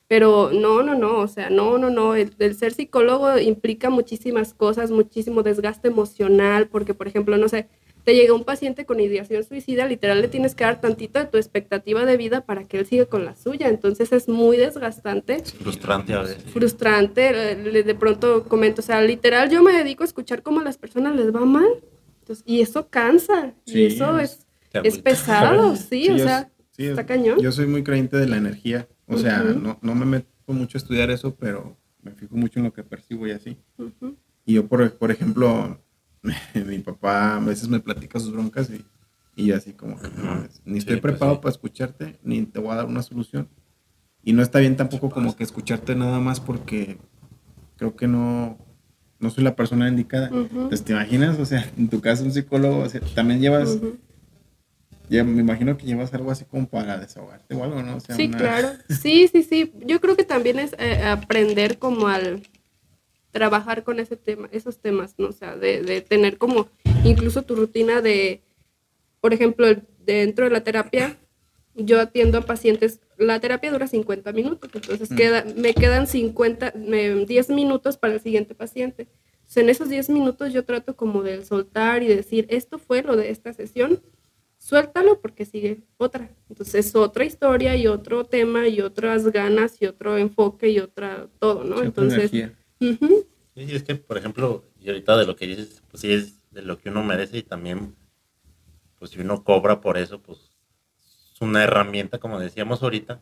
pero no, no, no, o sea, no, no, no, el, el ser psicólogo implica muchísimas cosas, muchísimo desgaste emocional, porque por ejemplo, no sé, te llega un paciente con ideación suicida, literal le tienes que dar tantito de tu expectativa de vida para que él siga con la suya, entonces es muy desgastante Frustrante a veces. frustrante. eh, De pronto comento, o sea, literal, yo me dedico a escuchar cómo a las personas les va mal. Entonces, y eso cansa. Sí, y eso es- es, es pesado, sí, Sí, o es- sea. Sí, Está cañón. Yo soy muy creyente de la energía. O sea, Ujú. no, no me meto mucho a estudiar eso, pero me fijo mucho en lo que percibo y así. Ujú. Y yo, por, por ejemplo, <laughs> mi papá a veces me platica sus broncas y, y yo así como que, no, Ujú. ni Sí, estoy pues preparado sí. para escucharte, ni te voy a dar una solución. Y no está bien tampoco como que escucharte nada más porque creo que no, no soy la persona indicada. Entonces, ¿te imaginas? O sea, en tu caso un psicólogo, o sea, también llevas, ya me imagino que llevas algo así como para desahogarte o algo, ¿no? O sea, Sí, una- claro. <laughs> Sí, sí, sí. Yo creo que también es eh, aprender como al trabajar con ese tema, esos temas, ¿no? O sea, de, de tener como incluso tu rutina de, por ejemplo, dentro de la terapia, yo atiendo a pacientes, la terapia dura 50 minutos, entonces Mm. queda, me quedan 50, me- 10 minutos para el siguiente paciente. Entonces, en esos 10 minutos yo trato como de soltar y decir, esto fue lo de esta sesión, suéltalo porque sigue otra. Entonces es otra historia y otro tema y otras ganas y otro enfoque y otra todo, ¿no? Entonces, energía. Ujú, Sí, es que, por ejemplo, y ahorita de lo que dices, pues sí es de lo que uno merece y también, pues si uno cobra por eso, pues es una herramienta, como decíamos ahorita,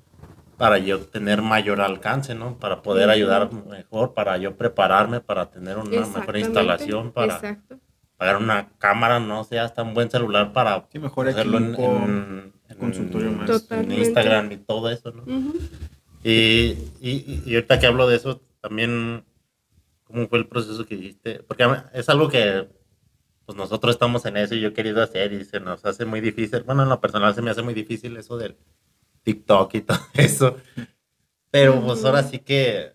para yo tener mayor alcance, ¿no? Para poder ayudar mejor, para yo prepararme, para tener una mejor instalación, para Exacto. pagar una cámara, no sé, hasta un buen celular para Sí, mejor hacerlo en, equipo, en- en- consultorio más. en. Instagram y todo eso, ¿no? Ujú. Y, y, y ahorita que hablo de eso, también, ¿cómo fue el proceso que hiciste? Porque es algo que pues nosotros estamos en eso y yo he querido hacer y se nos hace muy difícil. Bueno, en lo personal se me hace muy difícil eso del TikTok y todo <laughs> eso. Pero pues ahora sí que,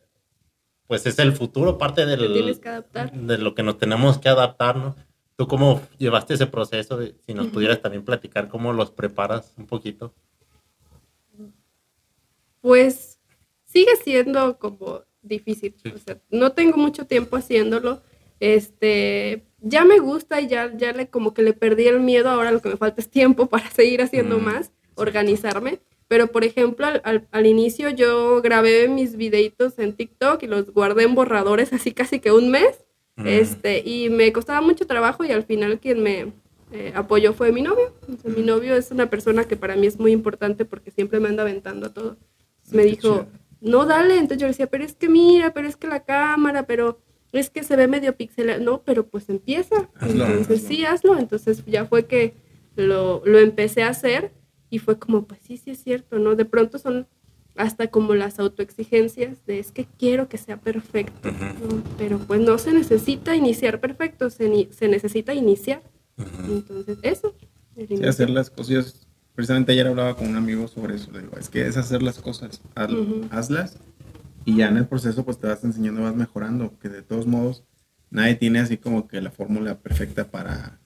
pues es el futuro, parte Te del, de lo que nos tenemos que adaptar, ¿no? ¿Tú cómo llevaste ese proceso? Si nos pudieras también platicar cómo los preparas un poquito. Pues sigue siendo como difícil. Sí. O sea, no tengo mucho tiempo haciéndolo. Este, ya me gusta y ya, ya le como que le perdí el miedo. Ahora lo que me falta es tiempo <laughs> para seguir haciendo Mm, más, organizarme. Pero, por ejemplo, al, al- al inicio yo grabé mis videitos en TikTok y los guardé en borradores <laughs> así casi que un mes. Mm. Este, y me costaba mucho trabajo y al final quien me eh, apoyó fue mi novio. O sea, mi novio es una persona que para mí es muy importante porque siempre me anda aventando a todo. Entonces me dijo. No, dale. Entonces yo le decía, pero es que mira, pero es que la cámara, pero es que se ve medio pixelado. No, pero pues empieza. Hazlo, Entonces hazlo. sí, hazlo. Entonces ya fue que lo, lo empecé a hacer y fue como, pues sí, sí es cierto, ¿no? De pronto son hasta como las autoexigencias de es que quiero que sea perfecto, pero pues no se necesita iniciar perfecto, se, ni- se necesita iniciar. Entonces, eso. Sí, hacer las cosas. Precisamente ayer hablaba con un amigo sobre eso. Le digo, es que es hacer las cosas. haz- Ujú. Hazlas y ya en el proceso pues te vas enseñando, vas mejorando. Que de todos modos nadie tiene así como que la fórmula perfecta para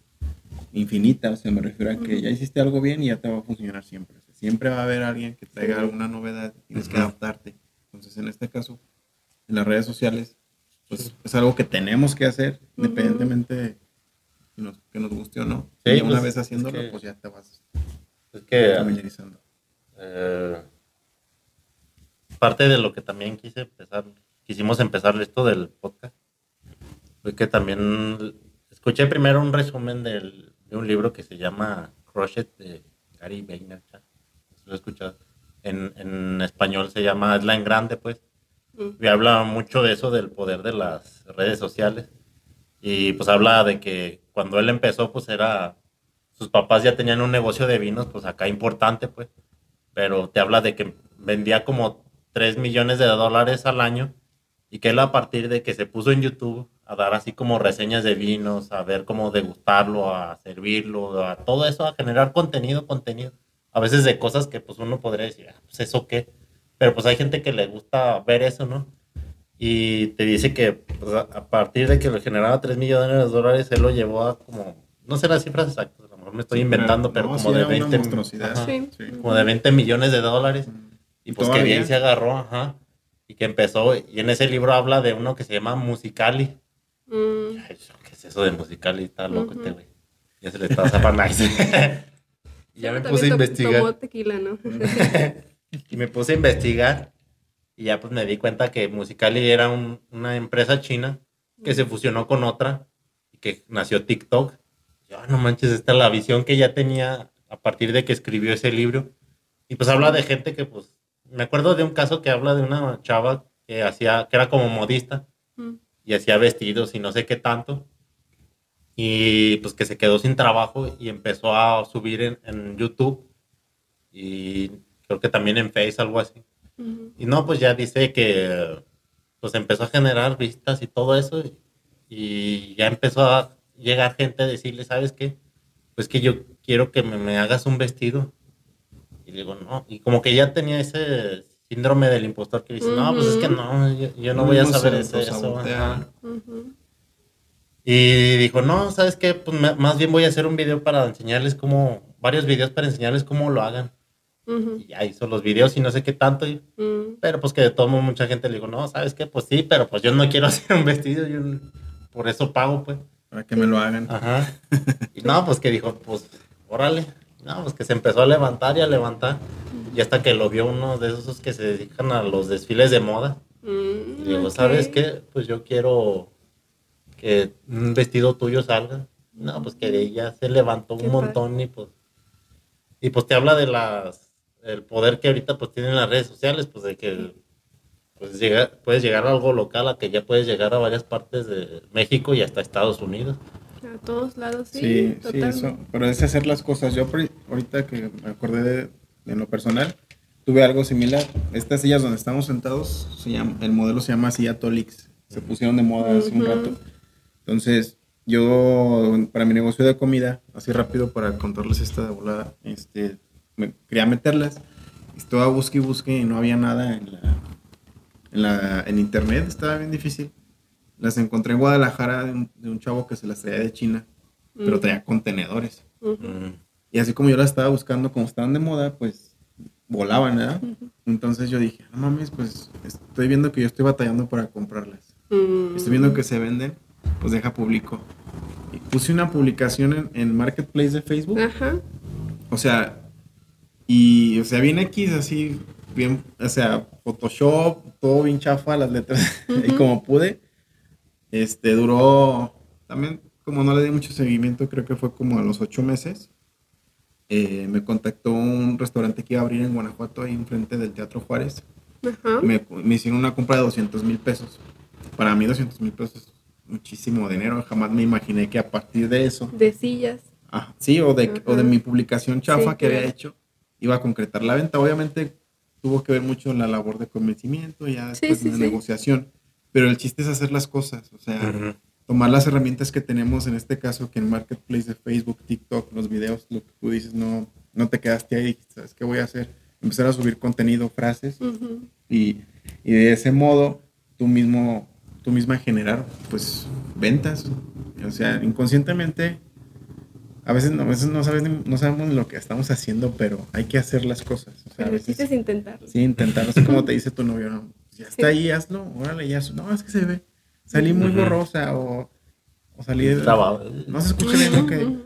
infinita. O sea, me refiero a que Ujú. ya hiciste algo bien y ya te va a funcionar siempre. O sea, siempre va a haber alguien que traiga alguna novedad. Tienes que Ujú. adaptarte. Entonces, en este caso, en las redes sociales, pues es algo que tenemos que hacer, independientemente de que nos, que nos guste o no. Sí, y ya una pues, vez es haciéndolo, que- pues ya te vas Es que familiarizando. eh, parte de lo que también quise empezar, quisimos empezar esto del podcast, fue que también escuché primero un resumen del- de un libro que se llama Crush It de Gary Vaynerchuk. ¿Lo he escuchado? En, en español se llama Es la en grande, pues. Mm. Y habla mucho de eso, del poder de las redes sociales. Y pues habla de que cuando él empezó, pues era, sus papás ya tenían un negocio de vinos, pues acá importante, pues. Pero te habla de que vendía como 3 millones de dólares al año y que él a partir de que se puso en YouTube a dar así como reseñas de vinos, a ver cómo degustarlo, a servirlo, a todo eso, a generar contenido, contenido. A veces de cosas que pues uno podría decir, "Ah, pues eso qué. Pero pues hay gente que le gusta ver eso, ¿no? Y te dice que pues, a partir de que le generaba 3 millones de dólares, él lo llevó a como, no sé las cifras exactas, lo mejor me estoy Sí, inventando, pero, no, como sí de era una 20 monstruosidad. ajá, Sí. Sí. como de 20 millones de dólares. Y pues que bien se agarró, ajá. Y que empezó, y en ese libro habla de uno que se llama Musicali. Mm, Ay, ¿Qué es eso de Musicali? Está loco este güey. Ya se le está zapando. <laughs> y <laughs> ya me puse a investigar. Tomó tequila, ¿no? <laughs> y me puse a investigar. Y ya pues me di cuenta que Musicali era un- una empresa china que se fusionó con otra y que nació TikTok. "Ah, no manches, esta es la visión que ya tenía a partir de que escribió ese libro. Y pues habla de gente que, pues, me acuerdo de un caso que habla de una chava que hacía, que era como modista Mm. y hacía vestidos y no sé qué tanto. Y pues que se quedó sin trabajo y empezó a subir en, en YouTube y creo que también en Face, algo así. Ujú. Y no, pues ya dice que pues empezó a generar vistas y todo eso y ya empezó a llegar gente a decirle, ¿sabes qué? Pues que yo quiero que me, me hagas un vestido. Y digo, no, y como que ya tenía ese síndrome del impostor que dice, no, pues es que no, yo, yo no voy a saber eso. Ujú. Y dijo, no, ¿sabes qué? Pues me- más bien voy a hacer un video para enseñarles cómo, varios videos para enseñarles cómo lo hagan. Y ya hizo los videos y no sé qué tanto. y- Mm. pero pues que de todo mucha gente le dijo, no, ¿sabes qué? Pues sí, pero pues yo no quiero <laughs> hacer un vestido, yo por eso pago, pues. Para que me lo hagan. Ajá. <laughs> Y no, pues que dijo, pues, órale. No, pues que se empezó a levantar y a levantar. Y hasta que lo vio uno de esos que se dedican a los desfiles de moda. Mm, Y digo. ¿sabes qué? Pues yo quiero que un vestido tuyo salga. No, pues que ya se levantó Qué un montón y pues... Y pues te habla de las... El poder que ahorita pues tienen las redes sociales, pues de que pues llega, puedes llegar a algo local, a que ya puedes llegar a varias partes de México y hasta Estados Unidos. A todos lados, sí. Sí, eso. Pero es hacer las cosas. Yo ahorita que me acordé de, de lo personal, tuve algo similar. Estas sillas donde estamos sentados, se llama, el modelo se llama silla Tolix. Se pusieron de moda hace un rato. Entonces, yo, para mi negocio de comida, así rápido para contarles esta de volada, este, me, quería meterlas. Estaba busque y busque y no había nada en la, en la en internet, estaba bien difícil. Las encontré en Guadalajara de un, de un chavo que se las traía de China, pero traía contenedores. Mm. Y así como yo las estaba buscando, como estaban de moda, pues volaban, ¿verdad? Entonces yo dije, no mames, pues estoy viendo que yo estoy batallando para comprarlas. Mm. Estoy viendo que se venden, pues deja publico. Y puse una publicación en, en Marketplace de Facebook. Ajá. O sea, y, o sea, bien X, así, bien, o sea, Photoshop, todo bien chafa, las letras, <laughs> y Ujú. como pude, este, duró, también, como no le di mucho seguimiento, creo que fue como a los ocho meses, eh, me contactó un restaurante que iba a abrir en Guanajuato, ahí enfrente del Teatro Juárez, Ajá. me, me hicieron una compra de 200 mil pesos. Para mí 200 mil pesos es muchísimo dinero, jamás me imaginé que a partir de eso De sillas. Ajá, sí, o de, o de mi publicación chafa Sí, que había claro. hecho, iba a concretar la venta. Obviamente tuvo que ver mucho la labor de convencimiento, ya después sí, de sí. negociación, pero el chiste es hacer las cosas, o sea, tomar las herramientas que tenemos en este caso, que en Marketplace de Facebook, TikTok, los videos, lo que tú dices, no, no te quedaste ahí, ¿sabes qué voy a hacer? Empezar a subir contenido, frases, Ujú. y, y de ese modo tú mismo, tú misma generar pues ventas. O sea, inconscientemente, a veces no, a veces no, sabes, ni- no sabemos lo que estamos haciendo, pero hay que hacer las cosas. O sea, a veces, es intentarlo. sí, intentar, así como te dice tu novio, no, ya está Sí. ahí, hazlo, órale, ya, no, es que se ve, salí muy borrosa o, o salí, Trabado. no se escucha bien lo que,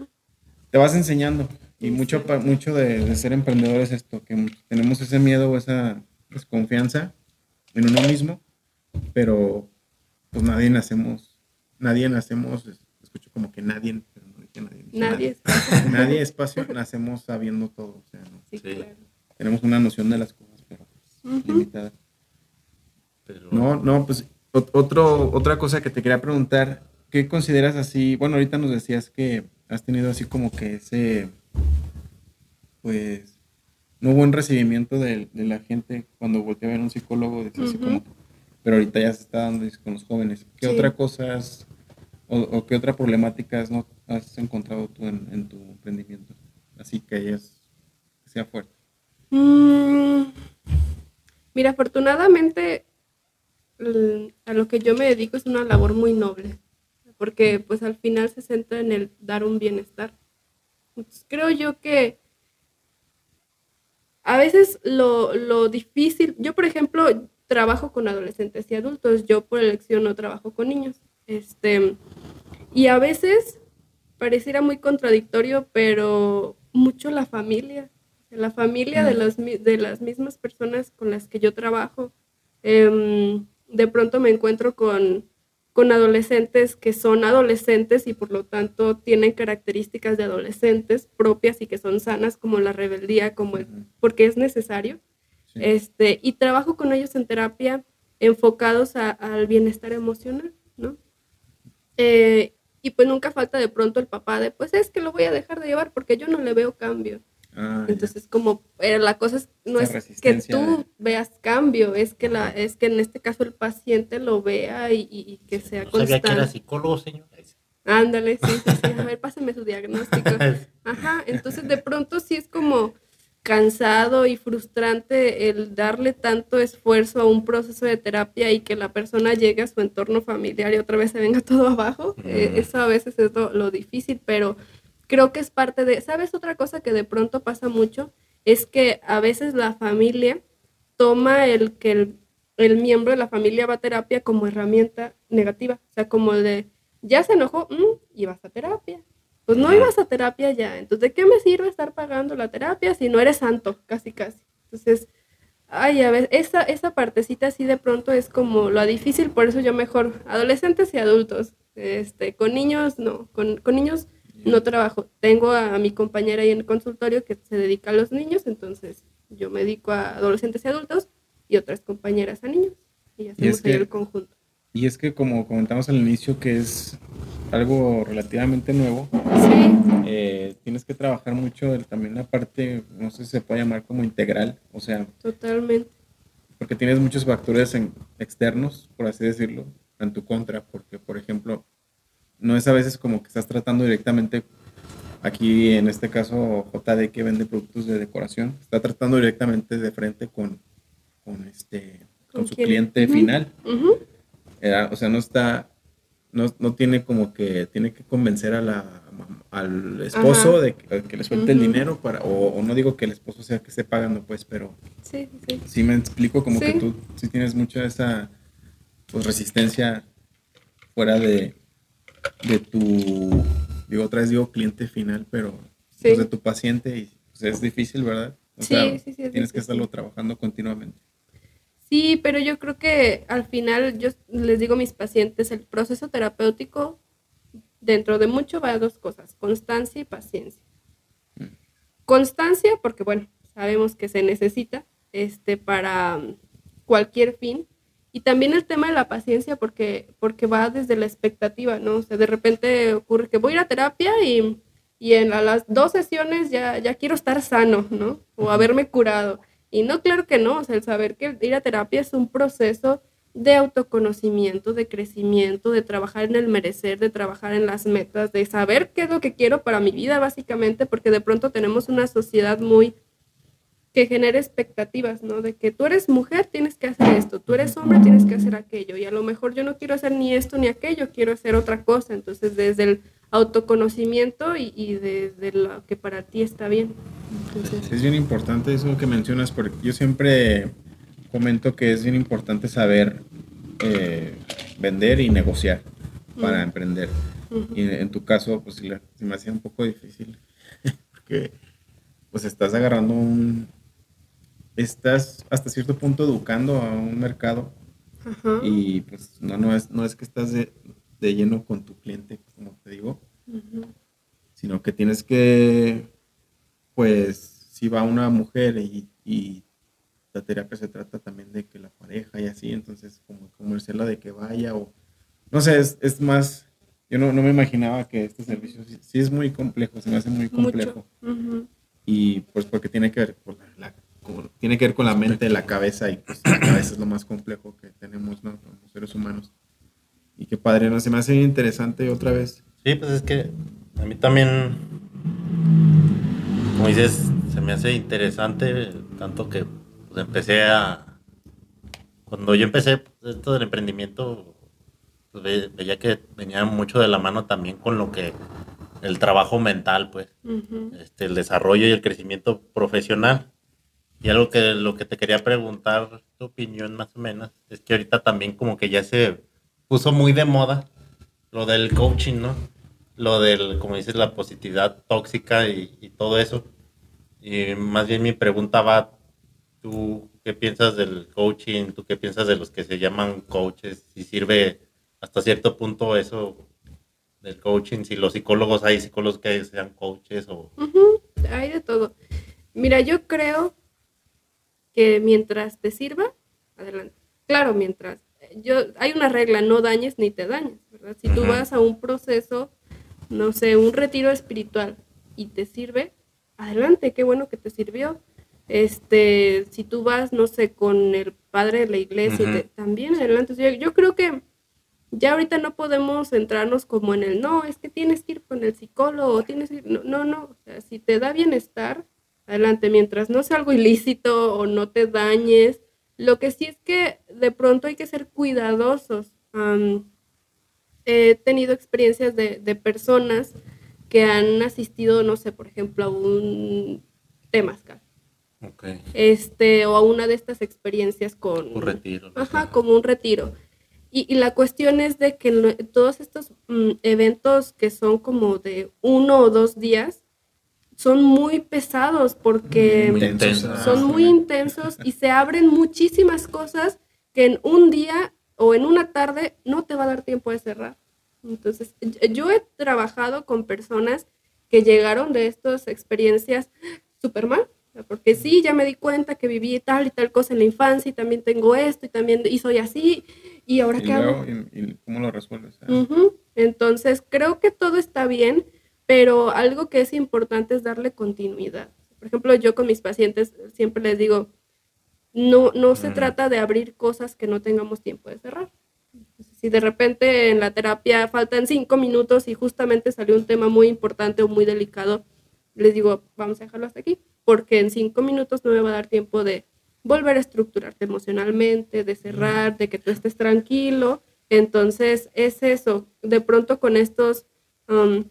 te vas enseñando. Y Sí. mucho, pa- mucho de, de ser emprendedor es esto, que tenemos ese miedo o esa desconfianza en uno mismo, pero pues nadie nacemos, nadie nacemos, es- escucho como que nadie, pero nadie. Nadie <laughs> Nadie espacio, nacemos sabiendo todo, o sea, ¿no? Sí, Sí. claro. tenemos una noción de las cosas, pero pues, Ujú. limitada. Pero- No, no, pues ot- otro, otra cosa que te quería preguntar, ¿qué consideras así? Bueno, ahorita nos decías que has tenido así como que ese, pues, no buen recibimiento de, de la gente cuando volteé a ver a un psicólogo, decía así Ujú. como, pero ahorita ya se está dando con los jóvenes. ¿Qué Sí. otra cosa has- o, qué otra problemática has, no, has encontrado tú en, tu emprendimiento? Así que que sea fuerte. Mm, Mira, afortunadamente a lo que yo me dedico es una labor muy noble, porque pues al final se centra en el dar un bienestar. Entonces, creo yo que a veces lo, lo difícil, yo por ejemplo trabajo con adolescentes y adultos, yo por elección no trabajo con niños, este, y a veces pareciera muy contradictorio, pero mucho la familia, la familia de, las, de las mismas personas con las que yo trabajo. Em, de pronto me encuentro con con adolescentes que son adolescentes y por lo tanto tienen características de adolescentes propias y que son sanas como la rebeldía, como el, porque es necesario. Este, y trabajo con ellos en terapia enfocados al bienestar emocional. Eh, y pues nunca falta de pronto el papá de, pues es que lo voy a dejar de llevar porque yo no le veo cambio. Ah, Entonces, como eh, la cosa es, no es que tú veas cambio, es que la es que en este caso el paciente lo vea y, que sea no constante. Sabía que era psicólogo, señor. Ándale, sí, sí, sí. A ver, pásame su diagnóstico. <laughs> Ajá, entonces de pronto sí es como cansado y frustrante el darle tanto esfuerzo a un proceso de terapia y que la persona llegue a su entorno familiar y otra vez se venga <laughs> todo abajo. Eh, eso a veces es lo, difícil, pero creo que es parte de, ¿sabes otra cosa que de pronto pasa mucho? Es que a veces la familia toma el que el, el miembro de la familia va a terapia como herramienta negativa, o sea, como el de, ya se enojó mm, y vas a terapia pues no ibas a terapia ya. Entonces, ¿de qué me sirve estar pagando la terapia si no eres santo? Casi, casi. Entonces, ay, a ver, esa, esa partecita así de pronto es como lo difícil, por eso yo mejor, adolescentes y adultos. Este, con niños, no, con, niños no trabajo. Tengo a, mi compañera ahí en el consultorio que se dedica a los niños, entonces yo me dedico a adolescentes y adultos y otras compañeras a niños. Y hacemos ahí el conjunto. Y es que como comentamos al inicio que es algo relativamente nuevo, eh, tienes que trabajar mucho también la parte, no sé si se puede llamar como integral, o sea... Totalmente. Porque tienes muchos factores externos, por así decirlo, en tu contra, porque por ejemplo, no es a veces como que estás tratando directamente, aquí en este caso JD que vende productos de decoración, está tratando directamente de frente con, con, este, con, su cliente final o sea, no está, no, no, tiene como que, tiene que convencer a la, al esposo de que, le suelte el dinero para, o, no digo que el esposo sea que esté pagando, pues, pero sí, sí. sí me explico como que tú sí tienes mucha esa pues, resistencia fuera de, de tu, digo, otra vez digo cliente final, pero pues, de tu paciente y pues, es difícil, ¿verdad? O sea, tienes que estarlo trabajando continuamente. Sí, pero yo creo que al final yo les digo a mis pacientes, el proceso terapéutico dentro de mucho va a dos cosas, constancia y paciencia. Mm. Constancia, porque bueno, sabemos que se necesita este, para cualquier fin. Y también el tema de la paciencia, porque, porque va desde la expectativa, ¿no? O sea, de repente ocurre que voy a ir a terapia y, y en las dos sesiones ya, ya quiero estar sano, ¿no? O haberme curado. Y no, claro que no, o sea, el saber que ir a terapia es un proceso de autoconocimiento, de crecimiento, de trabajar en el merecer, de trabajar en las metas, de saber qué es lo que quiero para mi vida, básicamente, porque de pronto tenemos una sociedad muy que genera expectativas, ¿no? De que tú eres mujer, tienes que hacer esto, tú eres hombre, tienes que hacer aquello, y a lo mejor yo no quiero hacer ni esto ni aquello, quiero hacer otra cosa. Entonces, desde el autoconocimiento y, y desde lo que para ti está bien. Es bien importante eso que mencionas, porque yo siempre comento que es bien importante saber eh, vender y negociar para emprender. Y en tu caso, pues se me hacía un poco difícil, <laughs> porque pues estás agarrando un... Estás hasta cierto punto educando a un mercado y pues no, no, es, no es que estás de, de lleno con tu cliente, como te digo, sino que tienes que pues si va una mujer y, la terapia se trata también de que la pareja y así, entonces como comerciarla de que vaya o no sé, es, más, yo no, me imaginaba que este servicio sí, es muy complejo, se me hace muy complejo. Y pues porque tiene que ver con la, tiene que ver con la mente, la cabeza y pues la cabeza es lo más complejo que tenemos ¿no? los seres humanos. Y qué padre, ¿no? Se me hace interesante otra vez. Sí, pues es que a mí también como dices, se me hace interesante, tanto que pues, empecé a... Cuando yo empecé pues, esto del emprendimiento, pues, veía que venía mucho de la mano también con lo que el trabajo mental, pues, este, el desarrollo y el crecimiento profesional. Y algo que lo que te quería preguntar, tu opinión más o menos, es que ahorita también como que ya se puso muy de moda lo del coaching, ¿no? lo del, como dices, la positividad tóxica y, todo eso. Y más bien mi pregunta va, ¿tú qué piensas del coaching? ¿Tú qué piensas de los que se llaman coaches? ¿Si sirve hasta cierto punto eso del coaching, si los psicólogos hay psicólogos que sean coaches o... Hay de todo. Mira, yo creo que mientras te sirva, adelante. Claro, mientras. Yo, hay una regla, no dañes ni te dañes, ¿verdad? Si tú vas a un proceso, no sé, un retiro espiritual y te sirve, adelante, qué bueno que te sirvió. Este, si tú vas, no sé, con el padre de la iglesia, y te- Ujú. también adelante. Yo, yo creo que ya ahorita no podemos centrarnos como en el no, es que tienes que ir con el psicólogo, tienes que ir-". no, no, no, o sea, si te da bienestar, adelante, mientras no sea algo ilícito o no te dañes. Lo que sí es que de pronto hay que ser cuidadosos. He tenido experiencias de, de personas que han asistido, no sé, por ejemplo, a un temazcal, Ok. este, o a una de estas experiencias con Un retiro. Ajá, como un retiro. Y, y la cuestión es de que todos estos mm, eventos que son como de uno o dos días son muy pesados porque Muy Intensos, intensos. son muy intensos y se abren muchísimas cosas que en un día o en una tarde no te va a dar tiempo de cerrar. Entonces, yo he trabajado con personas que llegaron de estas experiencias súper mal, porque sí, ya me di cuenta que viví tal y tal cosa en la infancia y también tengo esto y también y soy así y ahora Y qué hago. y- y ¿cómo lo resuelves? Ah. Entonces, creo que todo está bien, pero algo que es importante es darle continuidad. Por ejemplo, yo con mis pacientes siempre les digo, no, no se trata de abrir cosas que no tengamos tiempo de cerrar. Entonces, si de repente en la terapia faltan cinco minutos y justamente salió un tema muy importante o muy delicado, les digo, vamos a dejarlo hasta aquí, porque en cinco minutos no me va a dar tiempo de volver a estructurarte emocionalmente, de cerrar, de que tú estés tranquilo. Entonces, es eso. De pronto con estos um,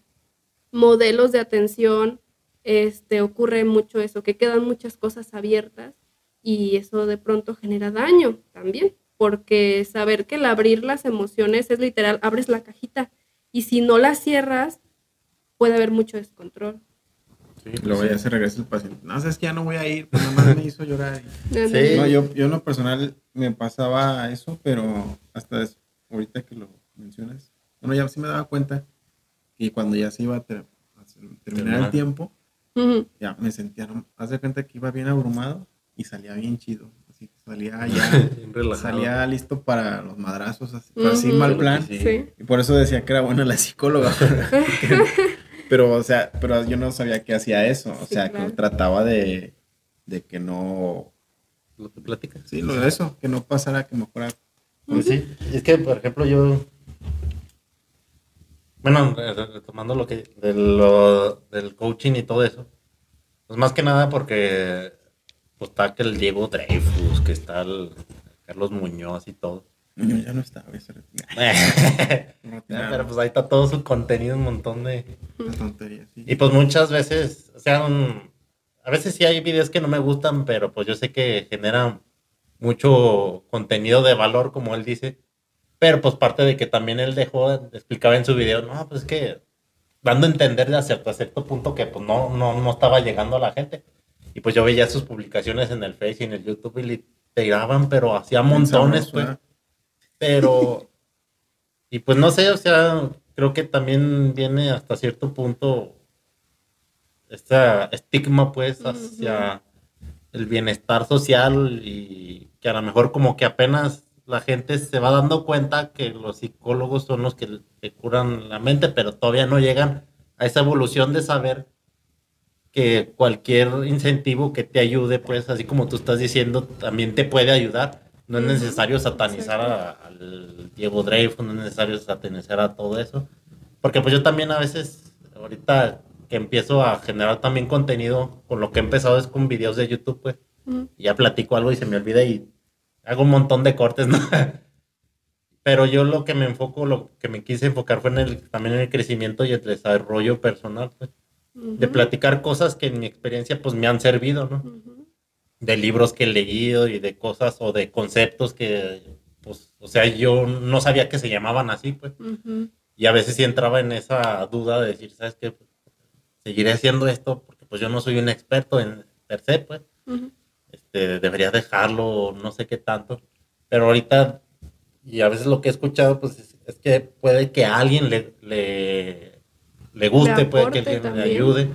modelos de atención, este, ocurre mucho eso, que quedan muchas cosas abiertas y eso de pronto genera daño también, porque saber que el abrir las emociones es literal, abres la cajita y si no la cierras, puede haber mucho descontrol. Sí, luego ya se regresa el paciente. No, sabes que ya no voy a ir, pues nada más me hizo llorar. <laughs> Sí. No, yo, yo en lo personal me pasaba eso, pero hasta es- ahorita que lo mencionas, bueno, ya sí me daba cuenta que cuando ya se iba a, ter- a terminar Terminar. el tiempo, Ujú. ya me sentía, haz de cuenta que iba bien abrumado y salía bien chido. Así que salía <laughs> ya, salía listo para los madrazos, así, así Ujú. mal plan. Sí. Sí. Y por eso decía que era buena la psicóloga. <laughs> pero, o sea, pero yo no sabía que hacía eso. O Sí, sea, claro. que trataba de, de que no. ¿Lo te platicas? Sí, lo de eso, que no pasara, que me fuera. Pues sí, es que, por ejemplo, yo. Bueno, re- re- retomando lo que. De lo, del coaching y todo eso. Pues más que nada porque. Pues está que el Diego Dreyfus, que está el Carlos Muñoz y todo. Yo ya no retiró. <laughs> Ya, Pero pues ahí está todo su contenido, un montón de. Sí. Y pues muchas veces, o sea, un- a veces sí hay videos que no me gustan, pero pues yo sé que generan mucho contenido de valor, como él dice. Pero pues parte de que también él dejó, explicaba en su video, no, pues es que dando a entender de hasta cierto punto que pues no, no, no estaba llegando a la gente. Y pues yo veía sus publicaciones en el Face y en el YouTube y le tiraban, pero hacía montones, pues. Sabroso, Pero, <laughs> y pues no sé, o sea, creo que también viene hasta cierto punto este estigma, pues, hacia el bienestar social y que a lo mejor como que apenas la gente se va dando cuenta que los psicólogos son los que, que curan la mente, pero todavía no llegan a esa evolución de saber que cualquier incentivo que te ayude, pues, así como tú estás diciendo, también te puede ayudar. No es necesario satanizar a- al Diego Dreyfus, no es necesario satanizar a todo eso. Porque pues yo también a veces, ahorita que empiezo a generar también contenido, con lo que he empezado es con videos de YouTube, pues, y ya platico algo y se me olvida y hago un montón de cortes, ¿no? <laughs> Pero yo lo que me enfoco, lo que me quise enfocar fue en el, también en el crecimiento y el desarrollo personal, pues, de Ujú. platicar cosas que en mi experiencia pues me han servido, ¿no? Ujú. de libros que he leído y de cosas o de conceptos que, pues, o sea, yo no sabía que se llamaban así, pues. Ujú. Y a veces sí entraba en esa duda de decir, ¿sabes qué? Seguiré haciendo esto porque pues yo no soy un experto en per se, pues. Ujú. Este, debería dejarlo, no sé qué tanto. Pero ahorita, y a veces lo que he escuchado, pues, es, es que puede que a alguien le, le, le guste, Le puede que alguien le también. ayude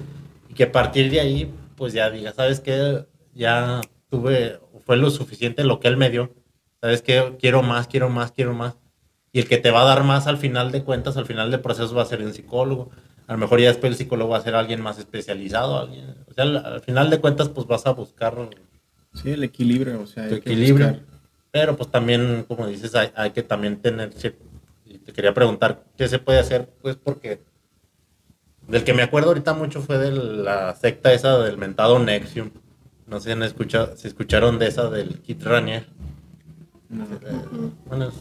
y que a partir de ahí, pues ya diga, ¿sabes qué? Ya tuve, fue lo suficiente lo que él me dio. ¿Sabes qué? Quiero más, quiero más, quiero más. Y el que te va a dar más al final de cuentas, al final del proceso va a ser un psicólogo. A lo mejor ya después el psicólogo va a ser alguien más especializado. Alguien, o sea, al, al final de cuentas, pues vas a buscar Sí, el equilibrio, o sea, hay que equilibrio. buscar. Pero pues también, como dices, hay, hay que también tener... te quería preguntar, ¿qué se puede hacer? Pues porque del que me acuerdo ahorita mucho fue de la secta esa del mentado Nexium. No sé si, han escuchado, si escucharon de esa del Kit Ranier. No. Eh, bueno, es-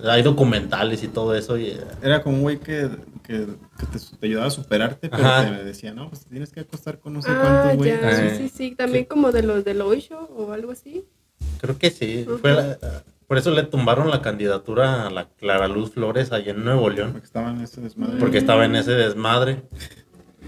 es- hay documentales y todo eso. Y, eh, Era como un güey que, que, que te, te ayudaba a superarte, pero Ajá. te decía, no, pues tienes que acostar con no sé Ah, cuántos güeyes. ya, Eh, sí, sí, también como de los del Oisho o algo así. creo que sí. Fue la- por eso le tumbaron la candidatura a la Clara Luz Flores allá en Nuevo León. Porque estaban en ese desmadre. porque estaba en ese desmadre.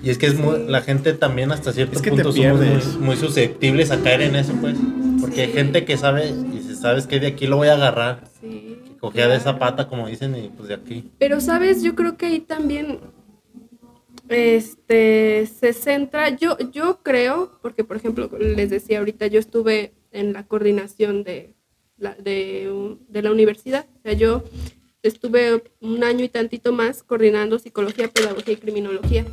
Y es que es muy, Sí. la gente también hasta cierto Es que punto somos muy, susceptibles a caer en eso, pues. Porque hay Sí. gente que sabe y sabes que de aquí lo voy a agarrar, Sí. cogea de esa pata, como dicen, y pues de aquí. Pero, ¿sabes? Yo creo que ahí también este, se centra, yo, yo creo, porque por ejemplo, les decía ahorita, yo estuve en la coordinación de la, de, de la universidad, o sea, yo estuve un año y tantito más coordinando psicología, pedagogía y criminología.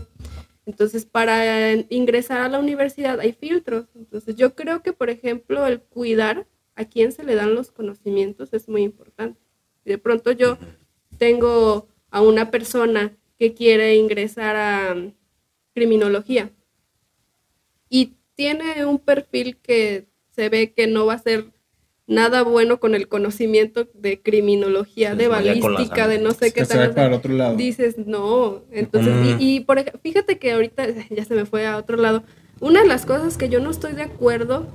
Entonces, para ingresar a la universidad hay filtros. Entonces, yo creo que, por ejemplo, el cuidar a quién se le dan los conocimientos es muy importante. De pronto yo tengo a una persona que quiere ingresar a um, criminología y tiene un perfil que se ve que no va a ser nada bueno con el conocimiento de criminología, Se de balística, de no sé qué que se va tal. para el otro lado. Dices, no. Entonces, Mm. y, y por fíjate que ahorita <laughs> ya se me fue a otro lado. Una de las cosas que yo no estoy de acuerdo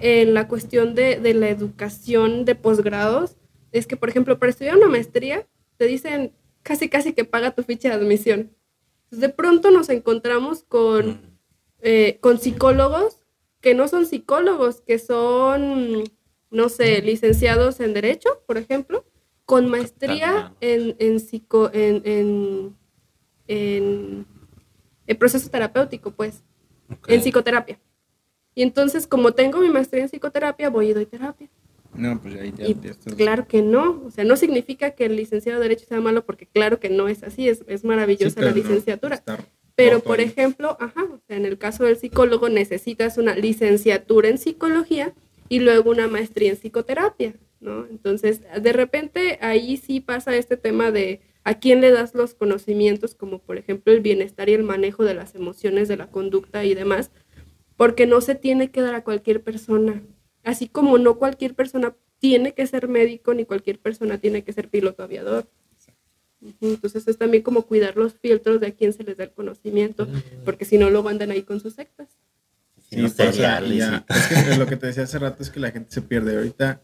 en la cuestión de, de la educación de posgrados es que, por ejemplo, para estudiar una maestría, te dicen casi, casi que paga tu ficha de admisión. Entonces, de pronto nos encontramos con, eh, con psicólogos que no son psicólogos, que son, no sé, licenciados en Derecho, por ejemplo, con maestría en, en, psico, en, en, en el proceso terapéutico, pues, en psicoterapia. Y entonces, como tengo mi maestría en psicoterapia, voy y doy terapia. No, pues ahí ya, Y ya estás. claro que no, o sea, no significa que el licenciado de Derecho sea malo, porque claro que no es así, es, es Sí, maravillosa la no, licenciatura. Pero, por ejemplo, ajá, o sea, en el caso del psicólogo necesitas una licenciatura en psicología y luego una maestría en psicoterapia, ¿no? Entonces, de repente ahí sí pasa este tema de a quién le das los conocimientos, como por ejemplo el bienestar y el manejo de las emociones, de la conducta y demás, porque no se tiene que dar a cualquier persona. Así como no cualquier persona tiene que ser médico, ni cualquier persona tiene que ser piloto aviador. Entonces es también como cuidar los filtros de a quién se les da el conocimiento, porque si no luego andan ahí con sus sectas. Sí, ya. Es que lo que te decía hace rato es que la gente se pierde. Ahorita.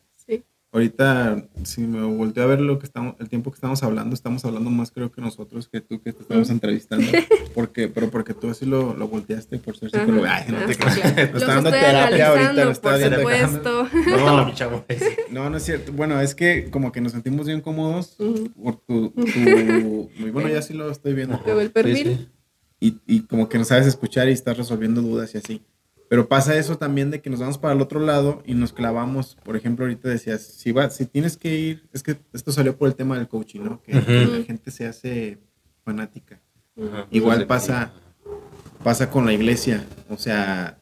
Ahorita, si me volteo a ver lo que estamos, el tiempo que estamos hablando, estamos hablando más creo que nosotros que tú que te estamos entrevistando. <laughs> Porque, pero porque tú así lo, lo volteaste por ser psicólogo. Ay, no te creas. claro. Los <laughs> está dando terapia ahorita, lo está por viendo. supuesto. No. <laughs> No, no es cierto. Bueno, es que como que nos sentimos bien cómodos por tu, tu- muy bueno, ya sí lo estoy viendo. Pero el perfil. Sí, sí. y, y como que no sabes escuchar y estás resolviendo dudas y así. Pero pasa eso también de que nos vamos para el otro lado y nos clavamos. Por ejemplo, ahorita decías, si, va, si tienes que ir, es que esto salió por el tema del coaching, ¿no? Que, la gente se hace fanática. Igual pasa, pasa con la iglesia. O sea,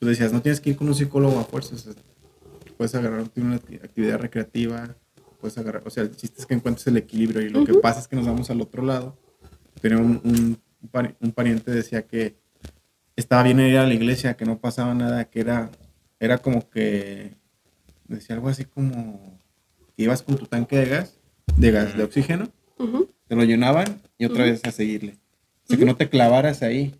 tú decías, no tienes que ir con un psicólogo a fuerzas. Puedes agarrarte una acti- actividad recreativa, puedes agarrar, o sea, el chiste es que encuentres el equilibrio y lo que pasa es que nos vamos al otro lado. Tenía un, un pariente decía que estaba bien ir a la iglesia, que no pasaba nada, que era, era como que, decía algo así como que ibas con tu tanque de gas, de gas, de oxígeno, te lo llenaban y otra vez a seguirle. O sea, que no te clavaras ahí.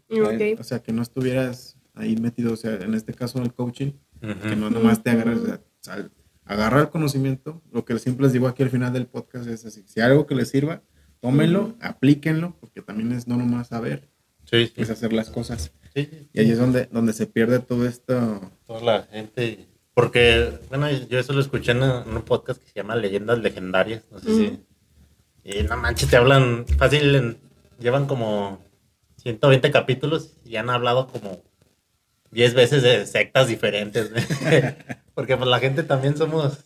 O sea, que no estuvieras ahí metido, o sea, en este caso el coaching, que no nomás te agarras, o sea, agarra el conocimiento. Lo que siempre les digo aquí al final del podcast es así, si hay algo que les sirva, tómenlo, aplíquenlo, porque también es no nomás saber, Sí, sí. es hacer las cosas. Sí, Y ahí es donde, donde se pierde todo esto. toda la gente. Porque, bueno, yo eso lo escuché en un podcast que se llama Leyendas Legendarias. No sé si. Y no manches, te hablan fácil, en- llevan como 120 capítulos y han hablado como 10 veces de sectas diferentes. <laughs> Porque pues la gente también somos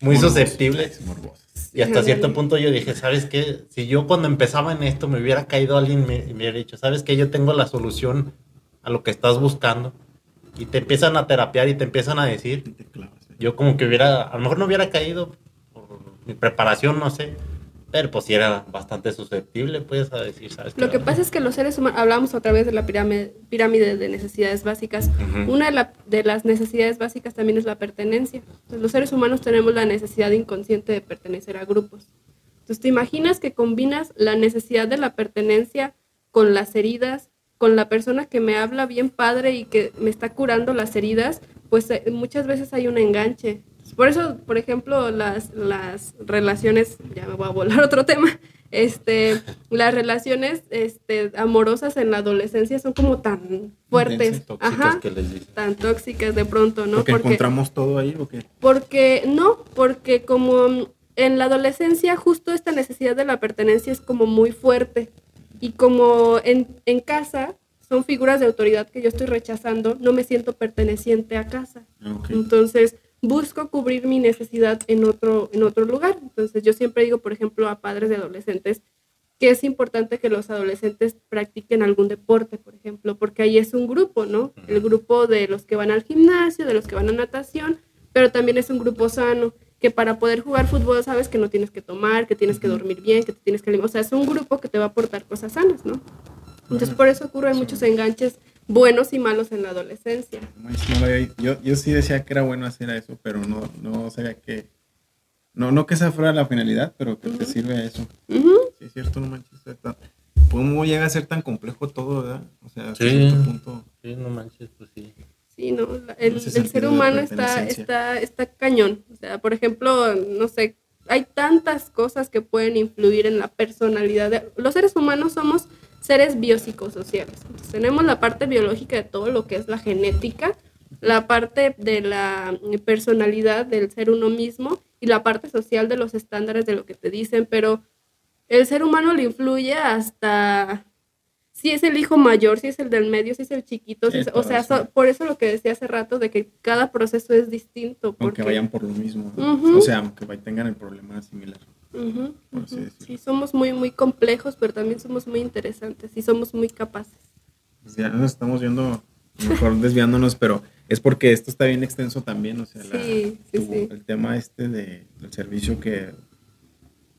muy Morbosos, susceptibles. morbosos. Y hasta cierto punto yo dije, ¿sabes qué? Si yo cuando empezaba en esto me hubiera caído alguien y me, me hubiera dicho, ¿sabes qué? Yo tengo la solución a lo que estás buscando. Y te empiezan a terapiar y te empiezan a decir, ahí. yo como que hubiera, a lo mejor no hubiera caído por mi preparación, no sé. Pero pues sí era bastante susceptible, pues, a decir, ¿sabes? Lo que pasa es que los seres humanos, hablamos otra vez de la pirámide, pirámide de necesidades básicas. Una de, la- de las necesidades básicas también es la pertenencia. Entonces, los seres humanos tenemos la necesidad inconsciente de pertenecer a grupos. Entonces, te imaginas que combinas la necesidad de la pertenencia con las heridas, con la persona que me habla bien padre y que me está curando las heridas, pues eh, muchas veces hay un enganche. Por eso, por ejemplo, las, las relaciones, ya me voy a volar otro tema, este, las relaciones este, amorosas en la adolescencia son como tan fuertes, ajá, que les dicen. tan tóxicas de pronto, ¿no? Porque encontramos todo ahí o qué? Porque no, porque como en la adolescencia justo esta necesidad de la pertenencia es como muy fuerte y como en, en casa son figuras de autoridad que yo estoy rechazando, no me siento perteneciente a casa. Ah, ok. Entonces busco cubrir mi necesidad en otro, en otro lugar. Entonces yo siempre digo, por ejemplo, a padres de adolescentes, que es importante que los adolescentes practiquen algún deporte, por ejemplo, porque ahí es un grupo, ¿no? El grupo de los que van al gimnasio, de los que van a natación, pero también es un grupo sano, que para poder jugar fútbol sabes que no tienes que tomar, que tienes que dormir bien, que te tienes que o sea, es un grupo que te va a aportar cosas sanas, ¿no? Entonces por eso ocurren muchos enganches buenos y malos en la adolescencia. No manches, no lo había- yo, yo sí decía que era bueno hacer eso, pero no, no sabía que. No, no que esa fuera la finalidad, pero que te Ujú. sirve a eso. Ujú. Sí, es cierto, no manches. está ¿Cómo llega a ser tan complejo todo, verdad? O sea, hasta Sí. cierto punto. Sí, no manches, pues sí. Sí, no, el, Ese el ser humano está, está, está cañón. O sea, por ejemplo, no sé, hay tantas cosas que pueden influir en la personalidad. de- los seres humanos somos seres biopsicosociales. Entonces, tenemos la parte biológica de todo lo que es la genética, la parte de la personalidad del ser uno mismo y la parte social de los estándares de lo que te dicen, pero el ser humano le influye hasta si es el hijo mayor, si es el del medio, si es el chiquito, si Sí, es- o sea, so- por eso lo que decía hace rato de que cada proceso es distinto. Aunque vayan por lo mismo. O sea, aunque tengan el problema similar. Ujú. decirlo. Sí, somos muy, muy complejos, pero también somos muy interesantes y somos muy capaces. Pues ya nos estamos viendo, mejor desviándonos, pero es porque esto está bien extenso también. O sea, la- Sí, sí, tu- sí. el tema este de, del servicio que,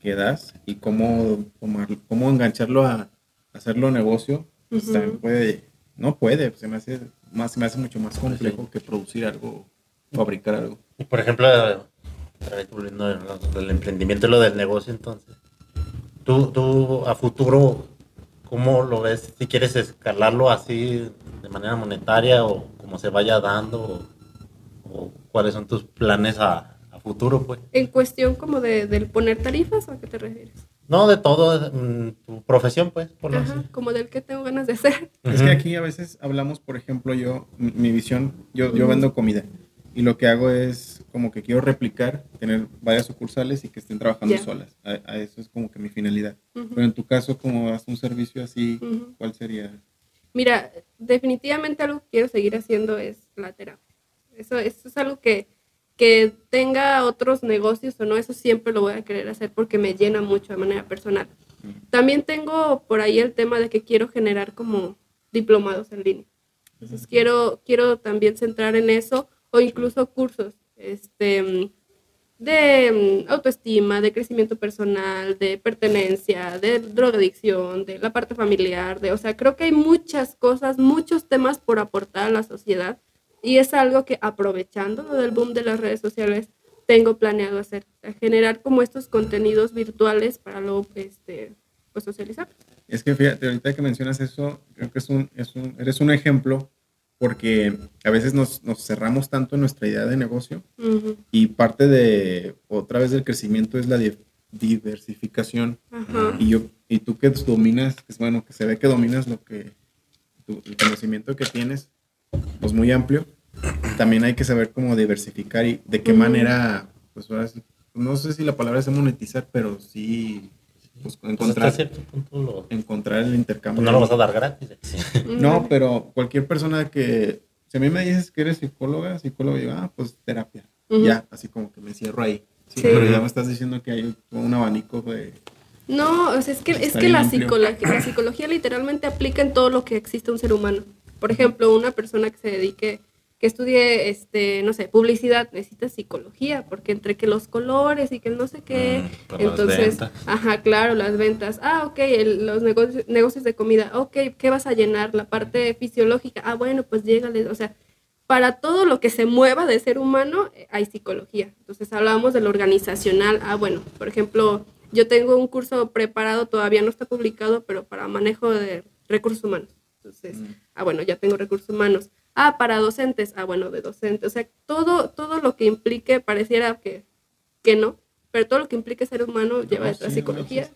que das y cómo, tomar, cómo engancharlo a hacerlo negocio, pues Ujú. también puede, no puede, se me hace, más, se me hace mucho más complejo que producir algo, fabricar algo. Y por ejemplo, volviendo del emprendimiento y lo del negocio, entonces, tú, tú a futuro, ¿cómo lo ves? Si quieres escalarlo así de manera monetaria o como se vaya dando, o, o cuáles son tus planes a, a futuro, pues. En cuestión como de, del poner tarifas, ¿o a qué te refieres? No, de todo, mm, tu profesión, pues, por lo Ajá, como del que tengo ganas de hacer. <laughs> Es que aquí a veces hablamos, por ejemplo, yo, mi, mi visión, yo, yo vendo comida y lo que hago es como que quiero replicar, tener varias sucursales y que estén trabajando Ya. solas. A, a eso es como que mi finalidad. Ujú. Pero en tu caso, como das un servicio así, Ujú. ¿cuál sería? Mira, definitivamente algo que quiero seguir haciendo es la terapia. Eso, eso es algo que, que tenga otros negocios o no, eso siempre lo voy a querer hacer porque me llena mucho de manera personal. También tengo por ahí el tema de que quiero generar como diplomados en línea. Entonces quiero, quiero también centrar en eso o incluso cursos este, de mm, autoestima, de crecimiento personal, de pertenencia, de drogadicción, de la parte familiar, de, o sea, creo que hay muchas cosas, muchos temas por aportar a la sociedad y es algo que aprovechando lo del boom de las redes sociales tengo planeado hacer, generar como estos contenidos virtuales para luego este, pues socializar. Es que fíjate, ahorita que mencionas eso, creo que es un, es un, eres un ejemplo porque a veces nos, nos cerramos tanto en nuestra idea de negocio y parte de, otra vez del crecimiento es la di- diversificación. Y yo, y tú que dominas, es bueno, que se ve que dominas lo que, tu- el conocimiento que tienes, pues muy amplio, también hay que saber cómo diversificar y de qué manera, pues ahora sí, no sé si la palabra es monetizar, pero sí, pues, Pues encontrar, hasta cierto punto lo- encontrar el intercambio. pues no lo vas a dar gratis. Sí. <laughs> No, pero cualquier persona que, si a mí me dices que eres psicóloga, psicólogo, digo, ah, pues terapia. Ya, así como que me cierro ahí. Sí, Sí. Pero ya me estás diciendo que hay un abanico de... No, o sea, es que, Está es que la, psicología, la psicología literalmente aplica en todo lo que existe un ser humano. Por ejemplo, una persona que se dedique, que estudie, este, no sé, publicidad, necesita psicología, porque entre que los colores y que el no sé qué, Mm, entonces, ajá, claro, las ventas. Ah, ok, el- los negocios, negocios de comida, ok, ¿qué vas a llenar? La parte fisiológica, ah, bueno, pues llégale, o sea, para todo lo que se mueva de ser humano eh, hay psicología. Entonces hablábamos de lo organizacional. Ah, bueno, por ejemplo, yo tengo un curso preparado, todavía no está publicado, pero para manejo de recursos humanos. Entonces, ah, bueno, ya tengo recursos humanos. Ah, para docentes. Ah, bueno, de docentes. O sea, todo, todo lo que implique, pareciera que, que no, pero todo lo que implique ser humano lleva No, detrás sí, psicología.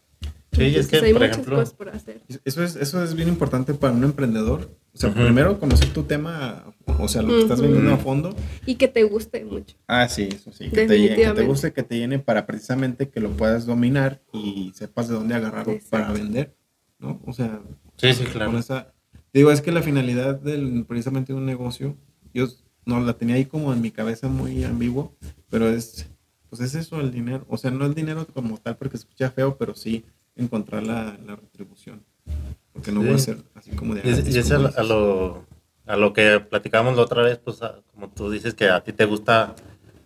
Sí, es Entonces, que, hay por muchas ejemplo, cosas por hacer. Eso es, eso es bien importante para un emprendedor. O sea, Ujú. primero conocer tu tema, o sea, lo que estás Ujú. vendiendo a fondo. Y que te guste mucho. Ah, sí, eso sí. Que te, llene, que te guste, que te llene para precisamente que lo puedas dominar y sepas de dónde agarrarlo Exacto. para vender, ¿no? O sea, Sí, sí, con claro. esa... Digo, es que la finalidad del precisamente de un negocio, yo no la tenía ahí como en mi cabeza muy ambiguo, pero es, pues es eso, el dinero. O sea, no el dinero como tal porque se escucha feo, pero sí encontrar la, la retribución. Porque no Sí. va a ser así como de... Y es, y como a, lo- a lo, a lo que platicamos la otra vez, pues a- como tú dices que a ti te gusta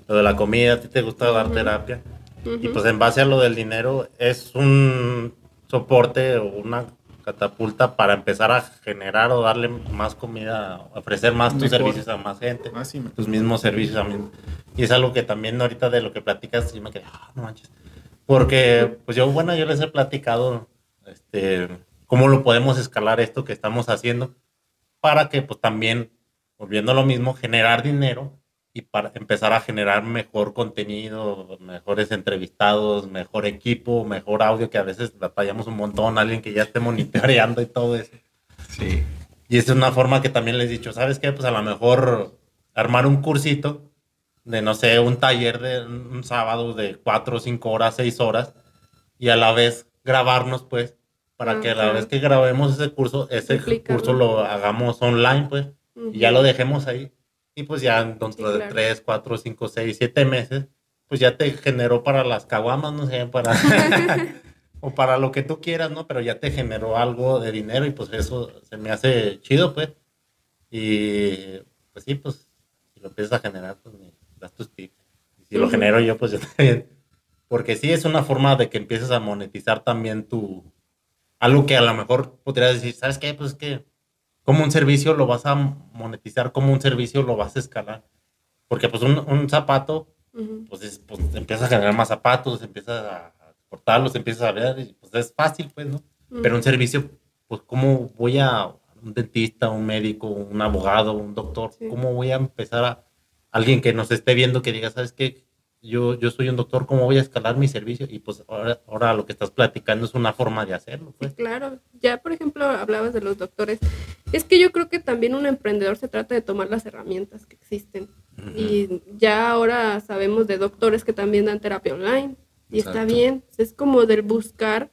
lo de la comida, a ti te gusta dar Ujú. terapia. Y Ujú. pues en base a lo del dinero es un soporte o una catapulta para empezar a generar o darle más comida, ofrecer más tus servicios a más gente, Ah, sí, tus mismos servicios mí. Y es algo que también ahorita de lo que platicas, sí me quedé, ah, no manches. Porque, pues yo, bueno, yo les he platicado, este, cómo lo podemos escalar esto que estamos haciendo para que, pues también, volviendo a lo mismo, generar dinero y para empezar a generar mejor contenido, mejores entrevistados, mejor equipo, mejor audio, que a veces batallamos un montón, alguien que ya esté monitoreando y todo eso. Sí. Y es una forma que también les he dicho, ¿sabes qué? Pues a lo mejor armar un cursito de, no sé, un taller de un sábado de cuatro, cinco horas, seis horas, y a la vez grabarnos, pues, para que a la vez que grabemos ese curso, ese curso lo hagamos online, pues, y ya lo dejemos ahí. Y pues ya dentro Sí, de claro. tres, cuatro, cinco, seis, siete meses, pues ya te generó para las caguamas, no sé, para... <laughs> o para lo que tú quieras, ¿no? Pero ya te generó algo de dinero y pues eso se me hace chido, pues. Y pues sí, pues si lo empiezas a generar, pues me das tus tips. Y si lo genero yo, pues yo también. Porque sí es una forma de que empieces a monetizar también tu... Algo que a lo mejor podrías decir, ¿sabes qué? Pues es que como un servicio lo vas a monetizar, como un servicio lo vas a escalar. Porque pues un, un zapato Ujú. pues, es- pues, empiezas a generar más zapatos, empiezas a a cortarlos, empiezas a ver, y pues es fácil, pues, ¿no? Pero un servicio, pues, ¿cómo voy a un dentista, un médico, un abogado, un doctor? Sí. ¿Cómo voy a empezar a alguien que nos esté viendo que diga, ¿sabes qué? Yo, yo soy un doctor, ¿cómo voy a escalar mi servicio? Y pues ahora, ahora lo que estás platicando es una forma de hacerlo, pues. claro. Ya, por ejemplo, hablabas de los doctores. Es que yo creo que también un emprendedor se trata de tomar las herramientas que existen. Y ya ahora sabemos de doctores que también dan terapia online. Y está bien. Es como del buscar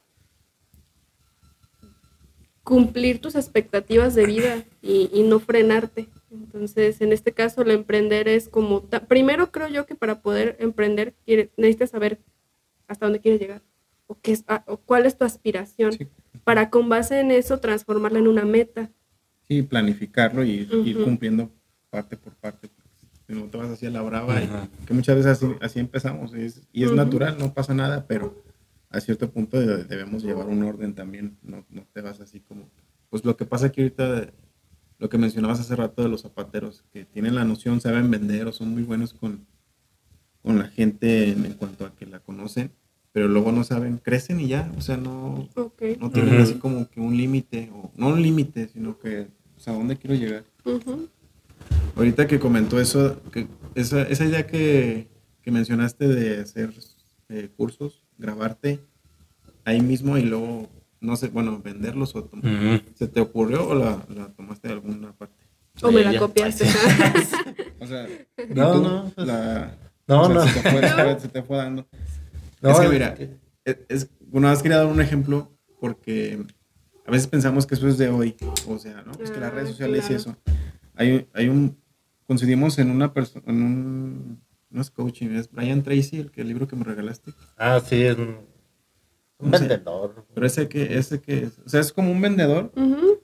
cumplir tus expectativas de vida y, y no frenarte. Entonces, en este caso, el emprender es como... ta- Primero creo yo que para poder emprender quiere- necesitas saber hasta dónde quieres llegar o, qué es, o cuál es tu aspiración Sí. para con base en eso transformarla en una meta. Sí, planificarlo y ir cumpliendo parte por parte. Si no te vas así a la brava, y que muchas veces así, así empezamos. Y es, y es natural, no pasa nada, pero a cierto punto de- debemos llevar un orden también. No, no te vas así como. Pues lo que pasa aquí ahorita, lo que mencionabas hace rato de los zapateros, que tienen la noción, saben vender o son muy buenos con, con la gente en, en cuanto a que la conocen, pero luego no saben, crecen y ya, o sea, no, no tienen así como que un límite, o no un límite, sino que, o sea, ¿a dónde quiero llegar? Ahorita que comentó eso, que esa, esa idea que, que mencionaste de hacer eh, cursos, grabarte ahí mismo y luego, no sé, bueno, venderlos o tom- Ujú. ¿se te ocurrió o la, la tomaste de alguna parte? O me la copiaste. <laughs> O sea, No, tú no, pues, la- no, o sea, no. Se, te fue, <laughs> se te fue dando. No, es que es mira, que- es, es- bueno, más quería dar un ejemplo porque a veces pensamos que eso es de hoy, o sea, ¿no? Pues que las Ah, redes sociales y claro. eso. Hay, hay un, coincidimos en una persona, en un, no es coaching, es Brian Tracy, el, que, el libro que me regalaste. Ah, sí, es un, un ¿Cómo se- vendedor. Pero ese que, ese que, es- o sea, es como un vendedor Ujú.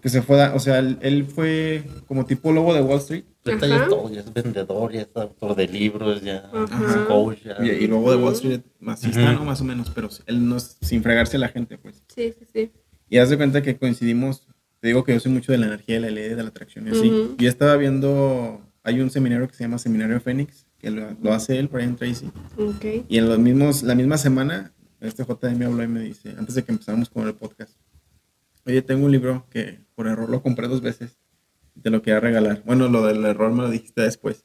que se fue, a- o sea, él, él fue como tipo lobo de Wall Street Ahorita ya es todo, ya es vendedor, ya es autor de libros, ya es coach. Ya. y, y lobo de Wall Street, más sí está, Ujú. ¿no? Más o menos, pero él no es sin fregarse a la gente, pues. Sí, sí, sí. Y haz de cuenta que coincidimos, te digo que yo soy mucho de la energía, de la ley, de la atracción y así. Ujú. Y estaba viendo, hay un seminario que se llama Seminario Fénix, que lo, lo hace él, Brian Tracy. Ok. Y en los mismos, la misma semana, este JD me habló y me dice, antes de que empezáramos con el podcast, oye, tengo un libro que por error lo compré dos veces y te lo quería regalar. Bueno, lo del error me lo dijiste después,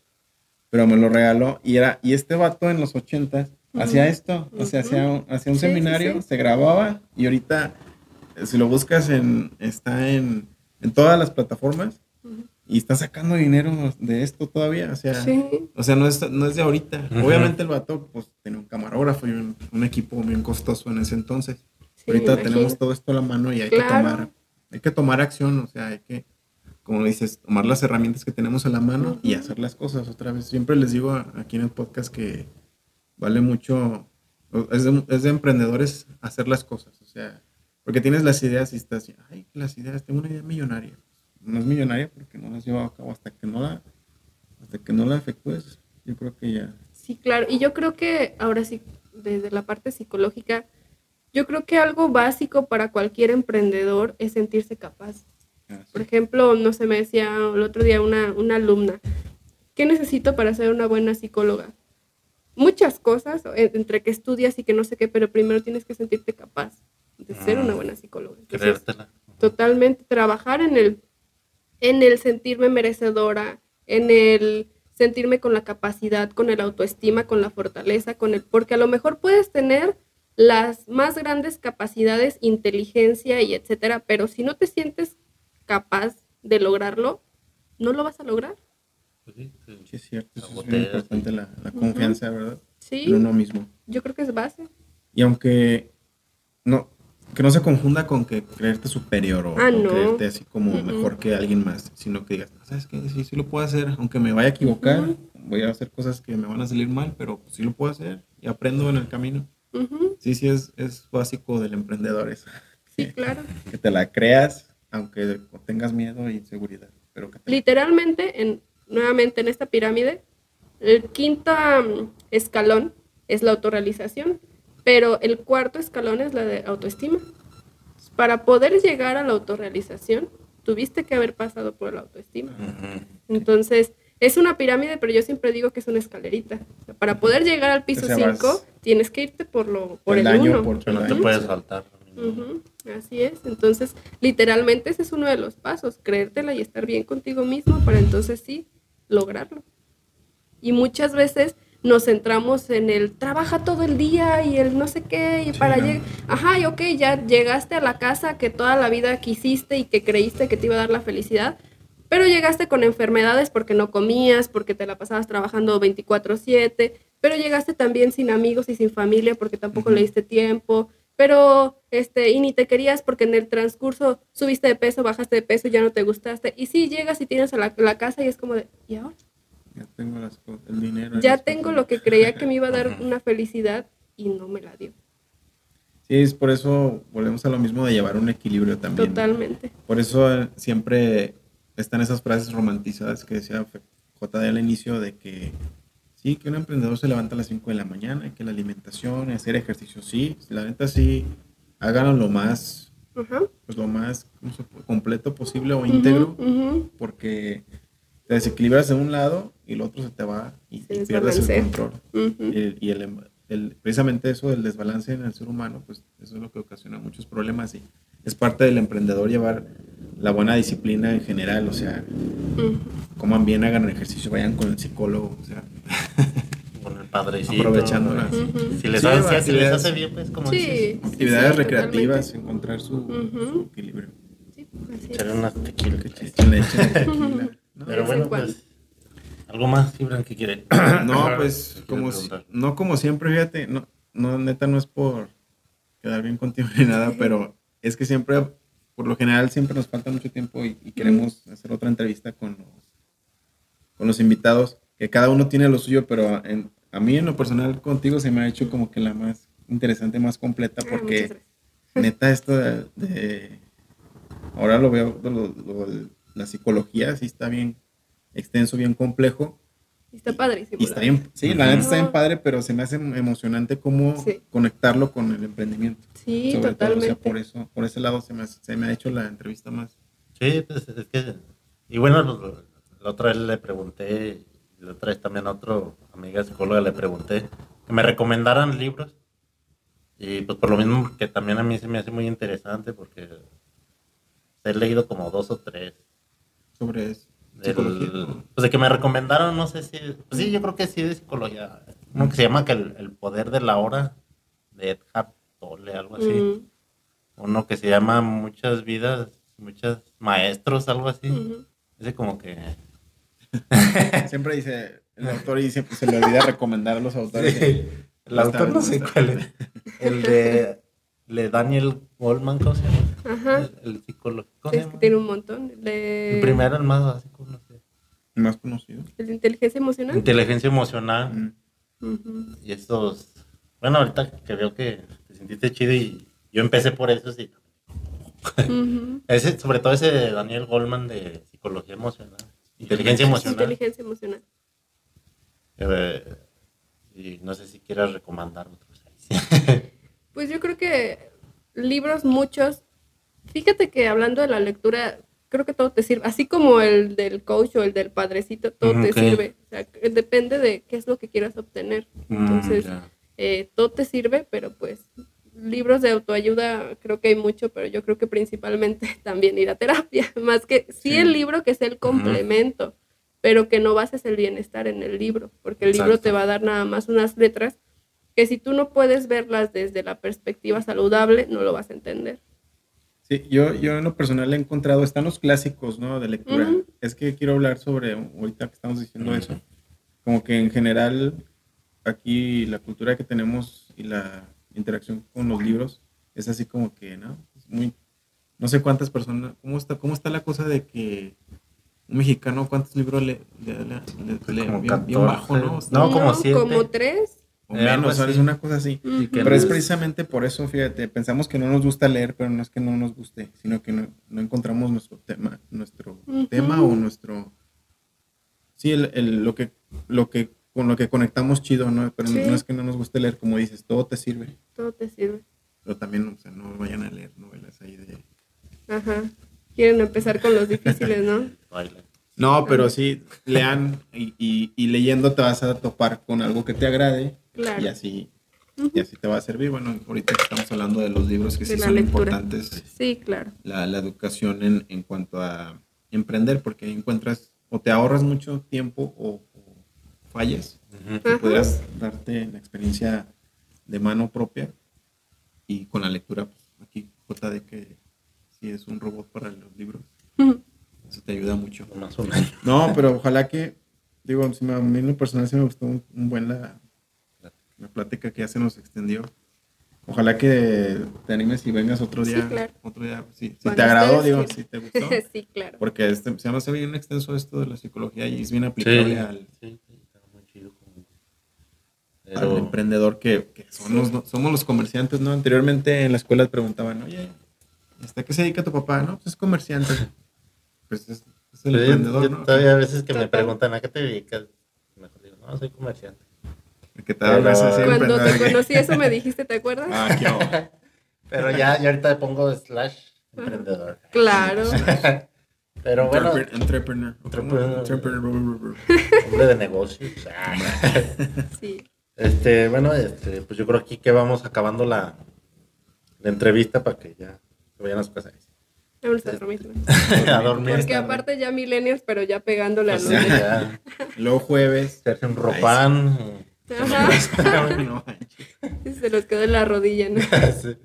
pero me lo regaló y era, y este vato en los ochentas hacía esto, o sea, hacía un, hacía un Sí, seminario, sí. se grababa y ahorita, eh, si lo buscas en, está en, en todas las plataformas. Y está sacando dinero de esto todavía, o sea... Sí. O sea, no es, no es de ahorita. Obviamente el vato pues tenía un camarógrafo y un, un equipo bien costoso en ese entonces. sí, ahorita imagino. tenemos todo esto a la mano y hay que tomar, hay que tomar acción, o sea, hay que, como dices, tomar las herramientas que tenemos a la mano y hacer las cosas otra vez. Siempre les digo a- aquí en el podcast que vale mucho, es de, es de emprendedores hacer las cosas, o sea, porque tienes las ideas y estás, ay, las ideas, tengo una idea millonaria. No es millonaria porque no las llevo a cabo hasta que no la, hasta que no la efectúes. Yo creo que ya. Sí, claro. Y yo creo que ahora sí, desde la parte psicológica, yo creo que algo básico para cualquier emprendedor es sentirse capaz. ya, Por ejemplo, no sé, me decía el otro día una, una alumna, ¿qué necesito para ser una buena psicóloga? Muchas cosas, en- entre que estudias y que no sé qué, pero primero tienes que sentirte capaz de ser una Ah, buena psicóloga. Entonces, Creértela. totalmente trabajar en el en el sentirme merecedora, en el sentirme con la capacidad, con el autoestima, con la fortaleza, con el porque a lo mejor puedes tener las más grandes capacidades, inteligencia y etcétera, pero si no te sientes capaz de lograrlo, no lo vas a lograr. Pues sí, sí. Sí, es cierto. Eso es muy importante, la, la confianza, ¿verdad? Sí, En uno mismo. yo creo que es base. Y aunque no, que no se confunda con que creerte superior o, Ah, o no. creerte así como mejor que alguien más, sino que digas, ¿sabes qué? Sí, sí lo puedo hacer, aunque me vaya a equivocar, voy a hacer cosas que me van a salir mal, pero sí lo puedo hacer y aprendo en el camino. Sí, sí, es, es básico del emprendedor eso. Sí, claro. <laughs> Que te la creas, aunque tengas miedo e inseguridad. Pero que te la- literalmente, en, nuevamente en esta pirámide, el quinto mm, escalón es la autorrealización, pero el cuarto escalón es la de autoestima. Para poder llegar a la autorrealización, tuviste que haber pasado por la autoestima. Entonces, es una pirámide, pero yo siempre digo que es una escalerita. Para poder llegar al piso O sea, vas 5, tienes que irte por lo por el peldaño 1. por O sea, no te puedes saltar. Así es. Entonces, literalmente ese es uno de los pasos, creértela y estar bien contigo mismo para entonces sí lograrlo. Y muchas veces nos centramos en el trabaja todo el día y el no sé qué y Sí, para ¿no? llegar, ajá, y ok, ya llegaste a la casa que toda la vida quisiste y que creíste que te iba a dar la felicidad, pero llegaste con enfermedades porque no comías, porque te la pasabas trabajando 24/7, pero llegaste también sin amigos y sin familia porque tampoco le diste tiempo, pero este y ni te querías porque en el transcurso subiste de peso, bajaste de peso, ya no te gustaste. Y sí llegas y tienes a la, la casa y es como de, ¿y ahora? Ya tengo las el dinero. Ya tengo cosas. lo que creía que me iba a dar una felicidad y no me la dio. Sí, es por eso volvemos a lo mismo de llevar un equilibrio también. Totalmente. Por eso eh, siempre están esas frases romantizadas que decía JD al inicio de que sí, que un emprendedor se levanta a las 5 de la mañana, y que la alimentación, hacer ejercicio, sí, la neta sí, háganlo lo más, pues lo más completo posible o íntegro, porque te desequilibras de un lado y el otro se te va y, pierdes el control. Ujú. Y, y el, el- precisamente eso del desbalance en el ser humano, pues eso es lo que ocasiona muchos problemas y es parte del emprendedor llevar la buena disciplina en general, o sea, coman bien, hagan ejercicio, vayan con el psicólogo, o sea, <laughs> Con el padrecito. Aprovechándola. Si les, Sí, hace, si les actividades- hace bien, pues como Sí. dices, actividades sí, recreativas, totalmente. encontrar su, equilibrio. Sí, así echar unas échenle tequila. <laughs> ¿no? Pero bueno, pues, algo más, Gibran, que quiere. <coughs> No, pues como si- no como siempre, fíjate, no, no neta no es por quedar bien contigo ni nada, <laughs> pero es que siempre, por lo general, siempre nos falta mucho tiempo y, y queremos hacer otra entrevista con los, con los invitados, que cada uno tiene lo suyo, pero en- a mí en lo personal contigo se me ha hecho como que la más interesante, más completa, Ah, porque neta esto de, de- ahora lo veo, lo- lo- la psicología sí está bien extenso, bien complejo. Y Está padrísimo. Y está bien, sí, la neta está bien padre, pero se me hace emocionante cómo Sí. conectarlo con el emprendimiento. Sí, Sobre todo, o totalmente. sea, por eso, por ese lado se me, hace- se me ha hecho la entrevista más. Sí, pues es que. Y bueno, la otra vez le pregunté, y la otra vez también a otro amiga psicóloga le pregunté que me recomendaran libros. Y pues por lo mismo que también a mí se me hace muy interesante porque he leído como dos o tres. Sobre pues de que me recomendaron, no sé si. Pues sí, yo creo que sí de psicología. Uno que se llama que el, el poder de la hora de Eckhart Tolle, algo así. Mm, Uno que se llama Muchas vidas, muchos maestros, algo así. ujú. Ese como que. <laughs> Siempre dice el autor y siempre se le olvida recomendar a los autores. El autor no sé cuál es. El de, de Daniel Goldman, ¿cómo se llama? Ajá. El, el psicólogo. ¿Cómo se Es que llama? tiene un montón. El primero, el más básico, no sé. Más conocido. ¿El de inteligencia emocional? Inteligencia emocional. Mm. Y estos. Bueno, ahorita que veo que te sentiste chido y yo empecé por eso, sí. Ese, sobre todo ese de Daniel Goldman de psicología emocional. Inteligencia emocional. Inteligencia emocional. Eh, y no sé si quieras recomendar otros. <laughs> Pues yo creo que libros muchos. Fíjate que hablando de la lectura, creo que todo te sirve. Así como el del coach o el del padrecito, todo te sirve. O sea, depende de qué es lo que quieras obtener. Entonces, Mm, ya. eh, todo te sirve, pero pues libros de autoayuda creo que hay mucho, pero yo creo que principalmente <laughs> también ir a terapia. <laughs> Más que sí, Sí. el libro que es el complemento, pero que no bases el bienestar en el libro, porque el libro te va a dar nada más unas letras que si tú no puedes verlas desde la perspectiva saludable, no lo vas a entender. Sí, yo, yo en lo personal he encontrado, están los clásicos, ¿no? De lectura. Ujú. Es que quiero hablar sobre, ahorita que estamos diciendo Ujú. eso, como que en general aquí la cultura que tenemos y la interacción con los libros es así como que, ¿no? Es muy, no sé cuántas personas, ¿cómo está, cómo está la cosa de que un mexicano cuántos libros le, le, le- le- Pues bien, bien 14. bajo, ¿no? No, como siete. Como tres. O Eh, menos, ¿sabes? así. Una cosa así. Pero es no- precisamente por eso, fíjate, pensamos que no nos gusta leer, pero no es que no nos guste, sino que no, no encontramos nuestro tema, nuestro tema o nuestro, sí, el, el- lo que, lo que, con lo que conectamos chido, ¿no? Pero Sí. no es que no nos guste leer, como dices, todo te sirve, Todo te sirve. pero también, o sea, no vayan a leer novelas ahí de... Ajá. Quieren empezar con los difíciles, ¿no? Baila. <laughs> No, pero sí, lean y, y- y leyendo te vas a topar con algo que te agrade Claro. y así, y así te va a servir. Bueno, ahorita estamos hablando de los libros que De sí son lectura. importantes. Sí, claro. la, la educación en, en cuanto a emprender, porque encuentras o te ahorras mucho tiempo o, o fallas. Que Ajá. Podrás darte la experiencia de mano propia y con la lectura, pues aquí JD que sí es un robot para los libros, eso te ayuda mucho. Más o menos. No, pero ojalá que, digo, sí me- a mí en lo personal sí me gustó un, un buen la, la plática que ya se nos extendió. Ojalá que te animes y vengas otro Sí, día. claro. Otro día, sí. Si Cuando te agradó, digo, si te <laughs> gustó. sí, claro. Porque este, se me hace bien extenso esto de la psicología y es bien aplicable al, sí, sí, está muy chido. como- al Pero, emprendedor que, que son los- no- somos los comerciantes, ¿no? Anteriormente en la escuela te preguntaban, oye, ¿hasta qué se dedica tu papá? No, pues es comerciante. <laughs> Pues es, es el emprendedor, yo ¿no? todavía a veces que me preguntan a qué te dedicas, mejor digo, no, soy comerciante. Que te así, Cuando te conocí <laughs> eso me dijiste, ¿te acuerdas? Ah, qué. <laughs> Pero ya, ya ahorita pongo slash emprendedor. Claro. <laughs> Pero bueno, Entrepre- Entrepreneur. Entrepreneur. Entrepreneur. hombre de negocios. Sí. Este, bueno, este, pues yo creo aquí que vamos acabando la, la entrevista para que ya se vayan a su casa. Vamos a dormir. a dormir. Porque aparte ya millennials, pero ya pegándole a Pues los sí, de- ya, Luego jueves. hacerse un ropán. Ajá. <laughs> No manches. Se los quedó en la rodilla, ¿no? <laughs> Sí.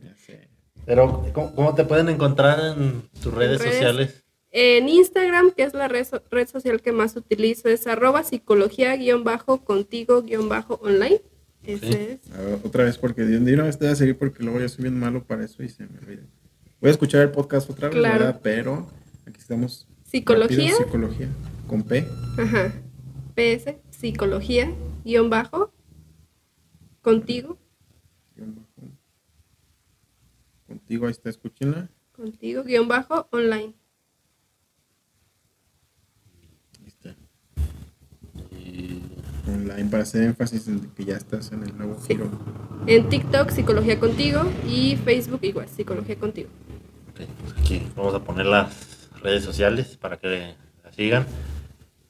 Pero, ¿cómo, cómo te pueden encontrar en tus redes redes. sociales? En Instagram, que es la red, so- red social que más utilizo, es arroba psicología-contigo-online. Ese es. A ver, otra vez, porque de de una vez te voy a seguir porque luego yo soy bien malo para eso y se me olvida. Voy a escuchar el podcast otra vez, Claro. ¿verdad? Pero aquí estamos. Psicología. rápido, psicología. Con P. Ajá. PS, psicología, guion bajo, contigo, guion bajo. Contigo, ahí está, escúchenla. contigo, guion bajo, online. Ahí está. Y Online para hacer énfasis en que ya estás en el nuevo Sí. giro. En TikTok, psicología contigo, y Facebook igual, psicología contigo. ok, pues aquí vamos a poner las redes sociales para que la sigan.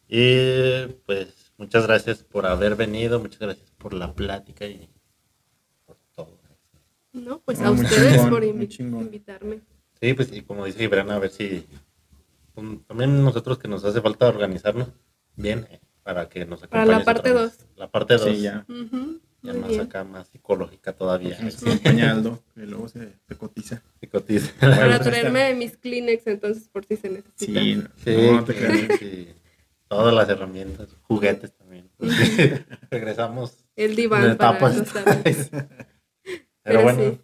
Y pues muchas gracias por haber venido, muchas gracias por la plática y por todo. No, pues Ah, a muy ustedes chingón, por invi- invitarme. Sí, pues y como dice Gibran, a ver si um, también nosotros que nos hace falta organizarnos bien eh, para que nos Para la acompañes parte otra vez. dos. La parte 2. Sí, ya. Ujú, Ya muy más bien. acá, más psicológica todavía. Nos acompaña Aldo, que luego se, se cotiza. Psicotiza. Para Bueno, pues, <laughs> traerme mis Kleenex, entonces, por si se necesita. Sí, no, Sí, no, no te creas. sí. Todas las herramientas, juguetes también. <laughs> <laughs> Regresamos El diván para etapas. los. <laughs> Pero, Pero bueno, sí.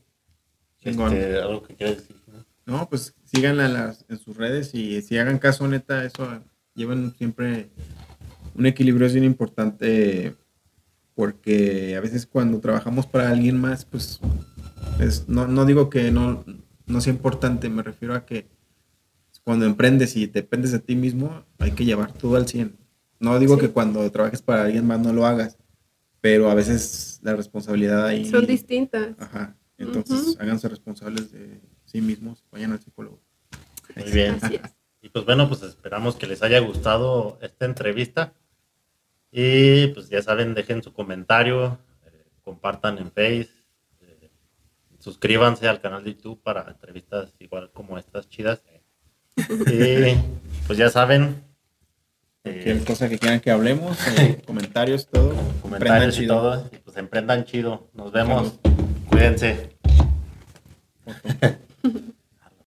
Este, algo que quieras decir. ¿no? No, pues síganla en, las, en sus redes y si hagan caso, neta, eso, lleven siempre un equilibrio es bien importante porque a veces cuando trabajamos para alguien más, pues es- no, no digo que no, no sea importante, me refiero a que cuando emprendes y dependes de ti mismo, hay que llevar todo al 100. No digo Sí. que cuando trabajes para alguien más no lo hagas, pero a veces la responsabilidad ahí... Son distintas. Ajá. Entonces, háganse responsables de sí mismos, vayan al psicólogo. Muy bien. Y pues bueno, pues esperamos que les haya gustado esta entrevista. Y pues ya saben, dejen su comentario, eh, compartan en Face, eh, suscríbanse al canal de YouTube para entrevistas igual como estas chidas. Y pues ya saben, eh, Cualquier cosa que quieran que hablemos, eh, <laughs> comentarios, todo. comentarios y chido. todo. Y pues emprendan chido. Nos vemos. Cuídense. <laughs>